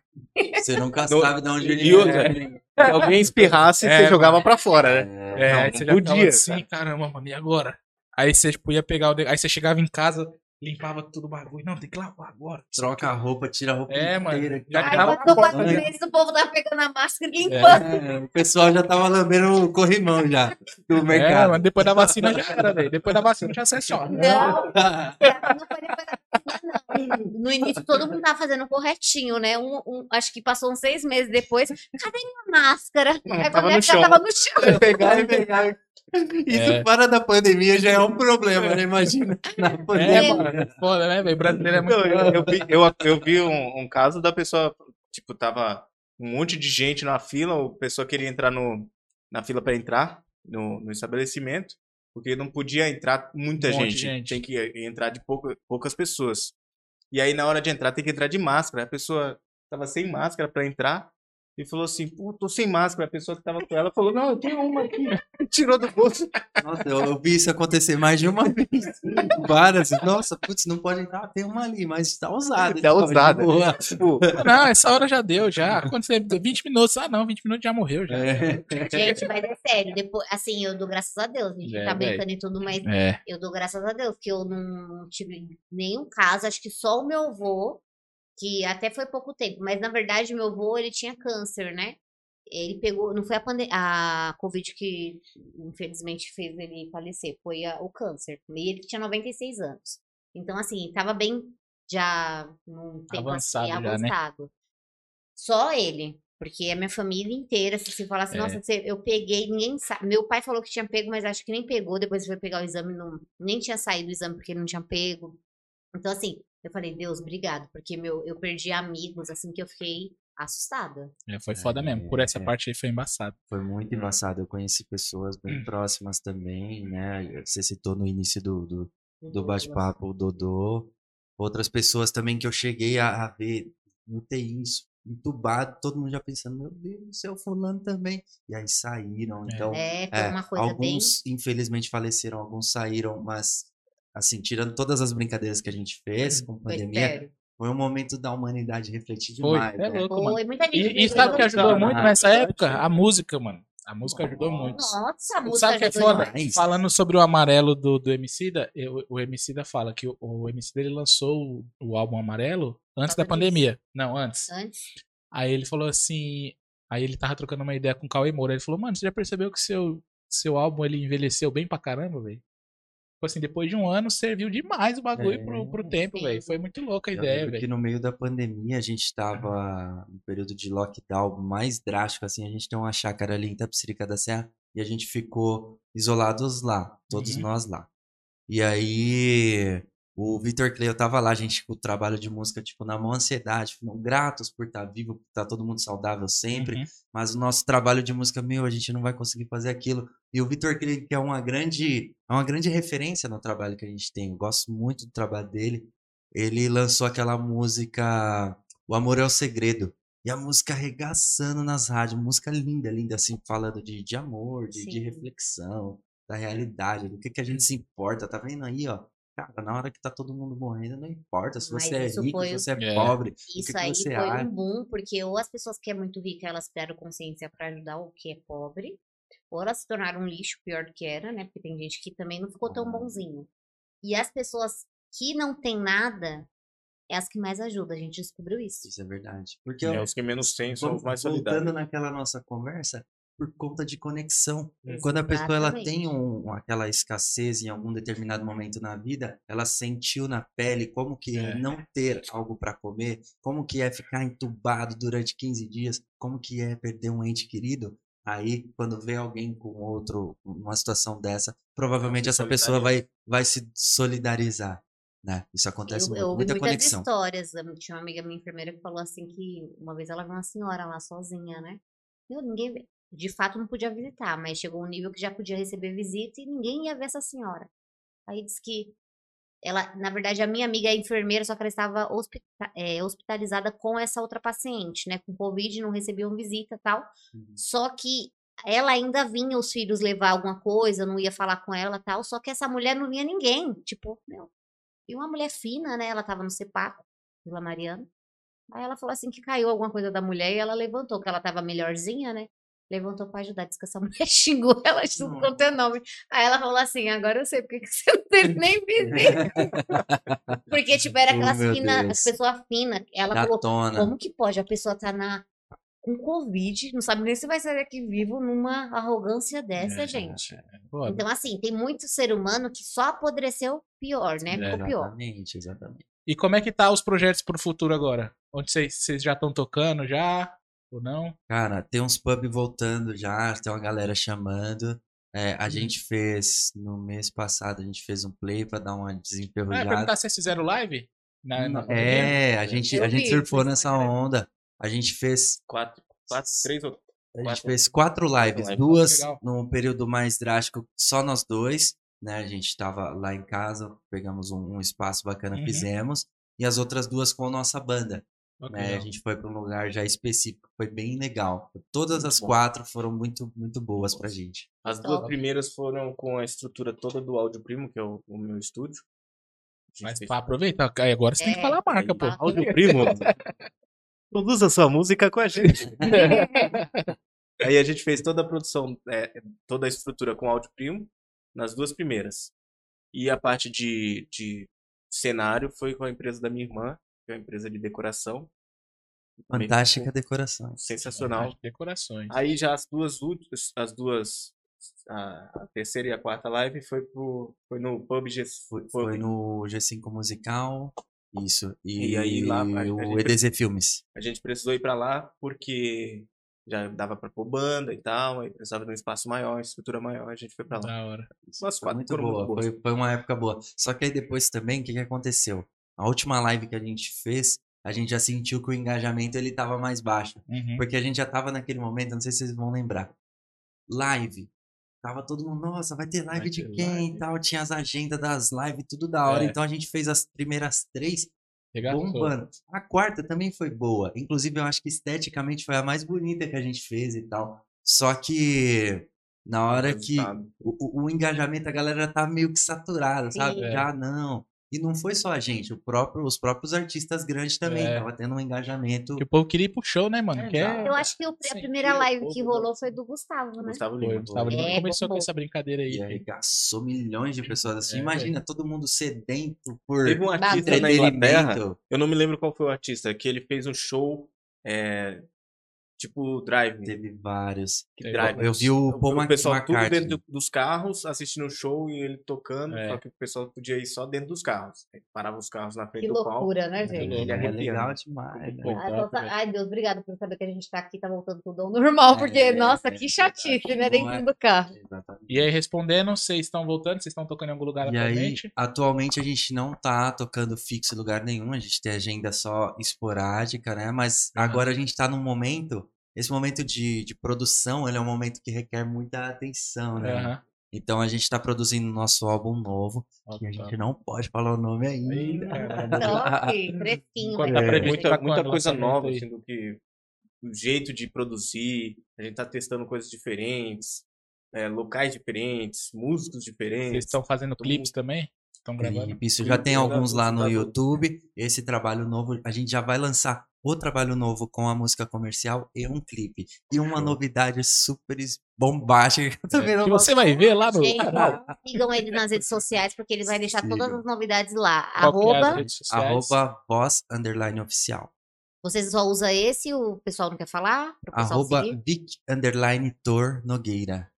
Você nunca
No-
sabe de onde ele
E
vem.
se alguém espirrasse,
É,
você jogava pra fora, né?
É,
Não,
aí você já
podia,
assim, caramba, mano, e agora? Aí você tipo, ia pegar o. de- Aí você chegava em casa, limpava tudo o bagulho. Não, tem que lavar agora.
Troca a roupa, tira a roupa
É, mano,
inteira.
já
Aí
tava com
quatro meses, o povo tava pegando a máscara e limpando.
É, o pessoal já tava lambendo o corrimão já do
É,
mercado.
mas depois da vacina já era, velho. Depois da vacina já sai só.
Não, não. No início todo mundo tava fazendo corretinho, né? Um, um- acho que passou uns seis meses depois. Cadê minha máscara?
Não,
Aí
tava
quando
no chão.
tava no chão.
pegar e pegar. Isso
É.
fora da pandemia já é um problema, né? Imagina. Na
É,
pandemia.
mano. é Foda, né, velho? Brasileiro é muito.
Não, eu, eu vi, eu, eu vi um, um caso da pessoa, tipo, tava um monte de gente na fila, a pessoa queria entrar no, na fila para entrar no, no estabelecimento, porque não podia entrar muita
Um
gente,
gente.
tem que entrar de pouca, poucas pessoas. E aí, na hora de entrar, tem que entrar de máscara. A pessoa tava sem máscara para entrar e falou assim: pô, tô sem máscara. A pessoa que tava com ela falou: não, eu tenho uma aqui. Tirou do bolso.
Nossa, eu, eu vi isso acontecer mais de uma vez. Várias. Nossa, putz, não pode entrar. Tem uma ali, mas tá usada.
Tá usada.
boa.
Tipo,
Não, essa hora já deu, já. Quando você. 20 minutos. Ah, não, 20 minutos já morreu, já.
É.
Gente, mas é sério. Depois, assim, eu dou graças a Deus. A gente
É,
tá brincando e tudo, mas
É.
eu dou graças a Deus que eu não tive nenhum caso. Acho que só o meu avô, que até foi pouco tempo, mas na verdade meu avô, ele tinha câncer, né? Ele pegou, não foi a, pande- a Covid que infelizmente fez ele falecer, foi a- o câncer. E ele tinha 96 anos. Então, assim, tava bem já num tempo
Avançado
assim,
já, né?
avançado. Só ele. Porque a minha família inteira, se você falasse,
É.
nossa, eu peguei, ninguém sabe. Meu pai falou que tinha pego, mas acho que nem pegou. Depois foi pegar o exame, não, nem tinha saído o exame porque ele não tinha pego. Então, assim, eu falei, Deus, obrigado, porque meu, eu perdi amigos, assim, que eu fiquei assustada.
É, foi foda mesmo. Por essa
É.
parte aí foi embaçado.
Foi muito embaçado. Eu conheci pessoas bem próximas também, né? Você citou no início do, do, do bate-papo o Dodô. Outras pessoas também que eu cheguei a, a ver no TI, isso, entubado, todo mundo já pensando, meu Deus do céu, fulano também. E aí saíram,
É.
então...
É, foi
é,
uma coisa bem.
alguns, infelizmente, faleceram, alguns saíram, mas, assim, tirando todas as brincadeiras que a gente fez com
Foi
pandemia,
sério.
foi um momento da humanidade refletir
Foi.
demais.
É
né?
louco, mano.
Foi, muita gente.
E, e sabe o que
isso.
ajudou
Ah,
muito nessa época? A música, mano. A música ajudou muito.
Nossa, a música
Sabe o que é foda?
demais.
Falando sobre o amarelo do, do Emicida, eu- o Emicida fala que o, o Emicida ele lançou o, o álbum Amarelo antes da pandemia. Não, antes.
Antes.
Aí ele falou assim. Aí ele tava trocando uma ideia com o Cauê Moura. Ele falou, mano, você já percebeu que seu, seu álbum ele envelheceu bem pra caramba, velho? Tipo assim, depois de um ano serviu demais o bagulho
É,
pro, pro tempo, velho. Foi muito louca a
Eu
ideia,
lembro que
velho.
no meio da pandemia a gente estava no período de lockdown mais drástico, assim, a gente tem uma chácara ali em Tapsirica da Serra e a gente ficou isolados lá, todos
Uhum.
nós lá. E aí o Vitor Clay, eu tava lá, gente com o trabalho de música, tipo, na mão ansiedade, não, gratos por estar vivo, por estar todo mundo saudável sempre,
Uhum.
mas o nosso trabalho de música, meu, a gente não vai conseguir fazer aquilo. E o Vitor Clay, que é uma grande, é uma grande referência no trabalho que a gente tem, eu gosto muito do trabalho dele, ele lançou aquela música O Amor é o Segredo. E a música arregaçando nas rádios, música linda, linda, assim, falando de, de amor, de, de reflexão, da realidade, do que, que a gente se importa. Tá vendo aí, ó? Cara, na hora que tá todo mundo morrendo, não importa se
Mas
você é
isso
rico, se você é,
É.
pobre.
Isso
que que
aí
você
foi
acha?
um boom, porque ou as pessoas que é muito rica, elas criaram consciência pra ajudar o que é pobre, ou elas se tornaram um lixo pior do que era, né? Porque tem gente que também não ficou tão bonzinho. E as pessoas que não têm nada, é as que mais ajudam, a gente descobriu isso.
Isso é verdade. Porque
é,
eu-
os que menos têm são os mais
voltando
solidários.
naquela nossa conversa, por conta de conexão. Quando a pessoa ela
Exatamente.
tem um- aquela escassez em algum determinado momento na vida, ela sentiu na pele como que é não ter algo para comer, como que é ficar entubado durante 15 dias, como que é perder um ente querido. Aí, quando vê alguém com outro, numa situação dessa, provavelmente essa pessoa vai, vai se solidarizar, né? Isso acontece
Eu,
muito,
eu ouvi
muita
muitas
conexão.
histórias. Eu Tinha uma amiga minha enfermeira que falou assim que uma vez ela viu uma senhora lá sozinha, né? Meu, ninguém vê- de fato não podia visitar, mas chegou um nível que já podia receber visita e ninguém ia ver essa senhora. Aí disse que ela, na verdade, a minha amiga é enfermeira, só que ela estava hospita- é, hospitalizada com essa outra paciente, né? Com Covid, não recebiam visita e tal.
Uhum.
Só que ela ainda vinha os filhos levar alguma coisa, não ia falar com ela tal. Só que essa mulher não vinha ninguém. Tipo, meu. E uma mulher fina, né? Ela tava no CEPAC, Vila Mariana. Aí ela falou assim que caiu alguma coisa da mulher e ela levantou, que ela tava melhorzinha, né? Levantou pra ajudar. Disse que essa mulher xingou ela de tudo quanto é nome. Aí ela falou assim: agora eu sei porque que você não teve nem visita. Porque, tipo, era
Oh,
aquelas
meu
finas, pessoas finas. Ela falou, como que pode? A pessoa tá na com Covid, não sabe nem se vai sair daqui vivo numa arrogância dessa,
É,
gente.
Foda.
Então, assim, tem muito ser humano que só apodreceu pior, né?
É,
Ficou pior.
Exatamente, exatamente.
E como é que tá os projetos pro futuro agora? Onde vocês já estão tocando já? Ou não?
Cara, tem uns pub voltando já, tem uma galera chamando. É, a
Uhum.
gente fez, no mês passado, a gente fez um play pra dar uma
Ah, eu ia
desenferrujada.
perguntar se vocês fizeram live? Na, na pandemia?
É, a gente,
Eu
a gente
vi,
surfou nessa
é
onda. A gente fez,
Quatro, quatro, três ou
a gente
Quatro-
fez quatro lives, duas
Legal.
num período mais drástico, só nós dois, né? A gente tava lá em casa, pegamos um, um espaço bacana,
Uhum.
fizemos, e as outras duas com a nossa banda. Né? A gente foi para um lugar já específico, foi bem legal. Todas
Muito
as
bom.
quatro foram muito, muito boas pra gente.
As duas
Top.
primeiras foram com a estrutura toda do Áudio Primo, que é o, o meu estúdio.
Mas
fez-
pra aproveitar, aí agora você tem que
É,
falar a marca, pô.
Áudio Primo. Produza sua música com a gente. Aí a gente fez toda a produção, é, toda a estrutura com Áudio Primo nas duas primeiras. E a parte de, de cenário foi com a empresa da minha irmã, que é uma empresa de decoração.
Fantástica decoração.
Sensacional.
Decorações.
Aí já as duas últimas, as duas, a, terceira e a quarta live foi, pro, foi no Pub G,
Foi, foi no G5 Musical, isso. E,
E aí lá, a
o EDZ Filmes.
A gente precisou ir pra lá porque já dava pra pôr banda e tal, aí precisava de um espaço maior, estrutura maior, a gente foi pra lá.
Da hora.
Umas
Foi
quatro
muito
foram muito
boa, foi, foi uma época boa. Só que aí depois também, o que, que aconteceu? A última live que a gente fez, a gente já sentiu que o engajamento ele tava mais baixo.
Uhum.
Porque a gente já tava naquele momento, não sei se vocês vão lembrar. Live. Tava todo mundo, nossa, vai ter live
Vai
de
ter
quem
live.
e tal. Tinha as agendas das lives, tudo da hora.
É.
Então a gente fez as primeiras três
Regaçou.
bombando. A quarta também foi boa. Inclusive, eu acho que esteticamente foi a mais bonita que a gente fez e tal. Só que na hora que o, o- engajamento, a galera já tá meio que saturada, sabe?
Sim.
Já não. E não foi só a gente, o próprio, os próprios artistas grandes também.
É.
Tava tendo um engajamento.
Que o povo queria ir pro show, né, mano?
É,
Quer...
exato.
Eu acho que o- a primeira
o
live que rolou foi do Gustavo, né?
Gustavo
Foi,
Lima.
o Gustavo Lima
É,
começou com
bombou.
essa brincadeira aí.
E arregaçou milhões de pessoas assim.
É,
Imagina, todo mundo sedento por
Teve um artista na. Inglaterra, eu não me lembro qual foi o artista, que ele fez um show, é, tipo Drive.
Teve vários.
Teve
Drive.
Eu vi o Paul
o pessoal tudo
McCartney.
dentro do- dos carros, assistindo o show e ele tocando,
É.
só que o pessoal podia ir só dentro dos carros. Aí parava os carros na frente
Que
do palco.
loucura, né,
Muito
gente?
Ele
É legal demais. né?
Ai, nossa,
velho.
ai, Deus, obrigado por saber que a gente tá aqui, tá voltando tudo ao normal, porque,
É,
nossa,
é
que
verdade.
chatice, né, dentro
é?
do carro.
Exatamente.
E aí, respondendo, vocês estão voltando? Vocês estão tocando em algum lugar
E aí,
atualmente?
atualmente a gente não tá tocando fixo em lugar nenhum, a gente tem agenda só esporádica, né? Mas agora a gente tá num momento, esse momento de, de produção, ele é um momento que requer muita atenção, né?
Aham.
Então a gente tá produzindo nosso álbum novo, que a gente não pode falar o nome ainda.
Top, fresquinho.
Enquanto
vai
tá
muita, muita coisa nova, assim, do que o jeito de produzir, a gente tá testando coisas diferentes, é, locais diferentes, músicos diferentes.
Vocês estão fazendo
Todo
clipes também? Estão gravando?
Clipe, Isso já tem
já
alguns lá no
tá.
YouTube. Esse trabalho novo, a gente já vai lançar o trabalho novo com a música comercial e um clipe. E uma novidade super bombástica
É, que você vai ver lá no
Gente,
canal.
sigam ele nas redes sociais, porque ele vai deixar todas as novidades lá.
Qual é
Arroba,
sociais?
Arroba voz underline oficial.
Vocês só usam esse, o pessoal não quer falar?
Arroba
seguir?
Vic Underline Tor Nogueira.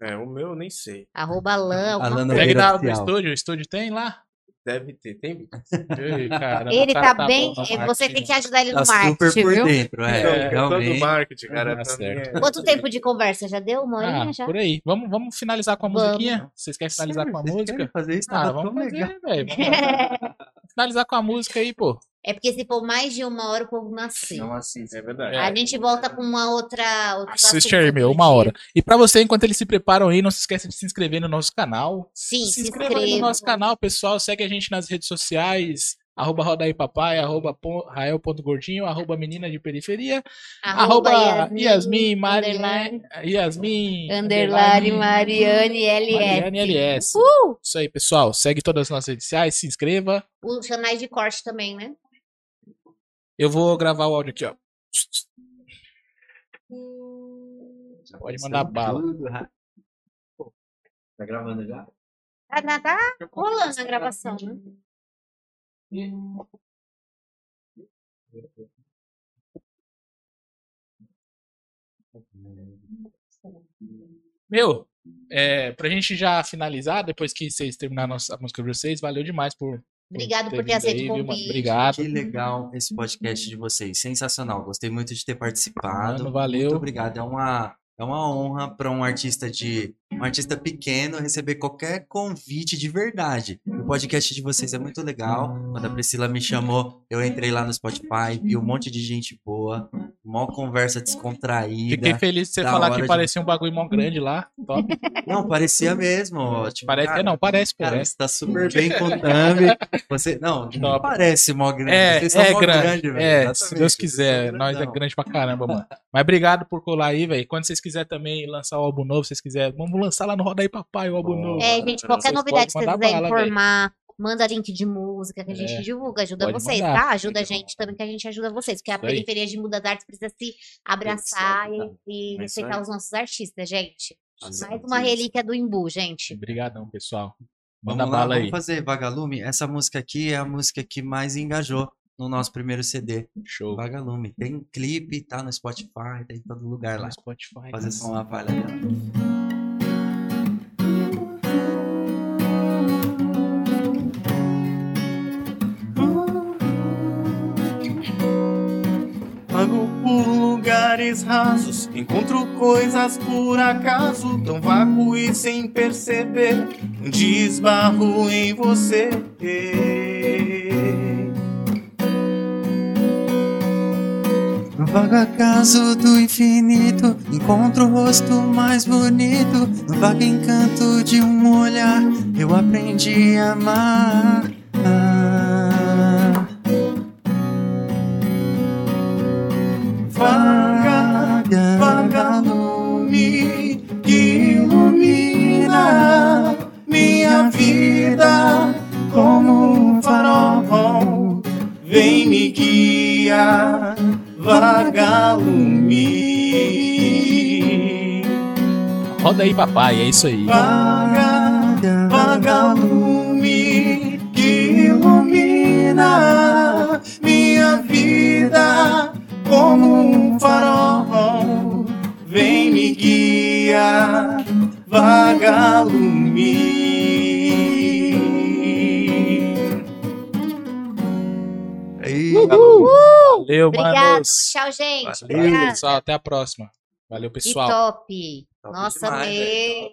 É, o meu eu nem sei.
Arroba coisa.
Nogueira
no
Oficial.
estúdio, o estúdio tem lá?
Deve ter. Tem?
Ei, caramba,
Ele
cara
tá bem.
bom no
Você tem que ajudar ele
Tá
no
super
marketing,
por
viu?
dentro, é.
É,
É, todo
realmente.
marketing, cara.
Tá certo.
é-
Quanto tempo de conversa? Já deu uma horinha
Ah,
já?
por aí. Vamos, vamos finalizar com a
Vamos.
musiquinha? Vocês querem finalizar com a
Vocês
música?
fazer isso?
Ah,
Tava
vamos fazer,
legal.
velho. Finalizar com a música aí, pô.
É porque se for mais de uma hora, o povo não assiste.
Não assiste.
É verdade.
A gente volta com uma outra. outro
Assiste aí, meu, uma hora. E pra você, enquanto eles se preparam aí, não se esqueça de se inscrever no nosso canal.
Sim,
se
se
inscreva aí no nosso canal, pessoal. Segue a gente nas redes sociais. Arroba Roda aí Papai, arroba Rael.gordinho, arroba Menina de Periferia, arroba, Yasmin, Mari,
underline,
Yasmin,
Underline Mariane
Mariane
LS.
LS.
Uh!
Isso aí, pessoal. Segue todas as nossas redes sociais, se inscreva.
Os canais de corte também, né?
Eu vou gravar o áudio aqui, ó. Pode mandar bala.
Tudo, Tá gravando já?
Tá, tá, tá rolando a gravação, né?
Meu, é, pra gente já finalizar, depois que vocês terminarem a nossa- a música de vocês, valeu demais por.
Obrigado por ter aceito o convite.
Obrigado.
Que legal esse podcast de vocês. Sensacional. Gostei muito de ter participado.
Mano, valeu.
Muito obrigado. É uma, é uma honra para um artista de um artista pequeno receber qualquer convite de verdade. O podcast de vocês é muito legal. Quando a Priscila me chamou, eu entrei lá no Spotify, vi um monte de gente boa, mó conversa descontraída.
Fiquei feliz de você falar que
de-
parecia um bagulho mó grande lá. Top.
Não, parecia mesmo. Tipo,
Parece,
cara,
não, parece, pô.
Cara,
é.
você tá super bem com o thumb. Você, não, não parece mó grande.
É,
Vocês são
é
mó
grande.
velho.
é, se
Exatamente,
Deus
vocês
quiser. Nós é grande pra caramba, mano. Mas obrigado por colar aí, velho. Quando vocês quiserem também lançar o álbum novo, vocês quiserem, vamos lançar lá no Roda aí Papai o álbum novo.
É, gente, qualquer
Vocês
novidade que vocês quiserem
bala,
informar, manda link de música que a gente
É,
divulga, ajuda
pode
vocês,
mandar.
tá? Ajuda a gente também que a gente ajuda vocês, porque a
Isso aí.
periferia de Muda das Artes precisa se abraçar e, e
É
respeitar os nossos artistas, gente. Mais uma relíquia do Imbu, gente.
Obrigadão, pessoal. Manda
Vamos lá,
bala aí.
vamos fazer Vagalume. Essa música aqui é a música que mais engajou no nosso primeiro CD.
Show.
Vagalume. Tem clipe, tá no Spotify, tá em todo lugar lá.
No Spotify.
Fazer só uma palha dela.
Rasos, encontro coisas por acaso, tão vago e sem perceber, um dia em você.
No vago acaso do infinito, encontro o rosto mais bonito. No vago encanto de um olhar, eu aprendi a amar. Vagalume.
Roda aí, papai. É isso aí.
Vaga, vagalume que ilumina minha vida como um farol. Vem me guiar, vagalume.
Valeu,
Obrigada.
manos.
Tchau, gente.
Valeu, pessoal. Até a próxima. Valeu,
Que
pessoal.
top.
Top
Nossa,
demais.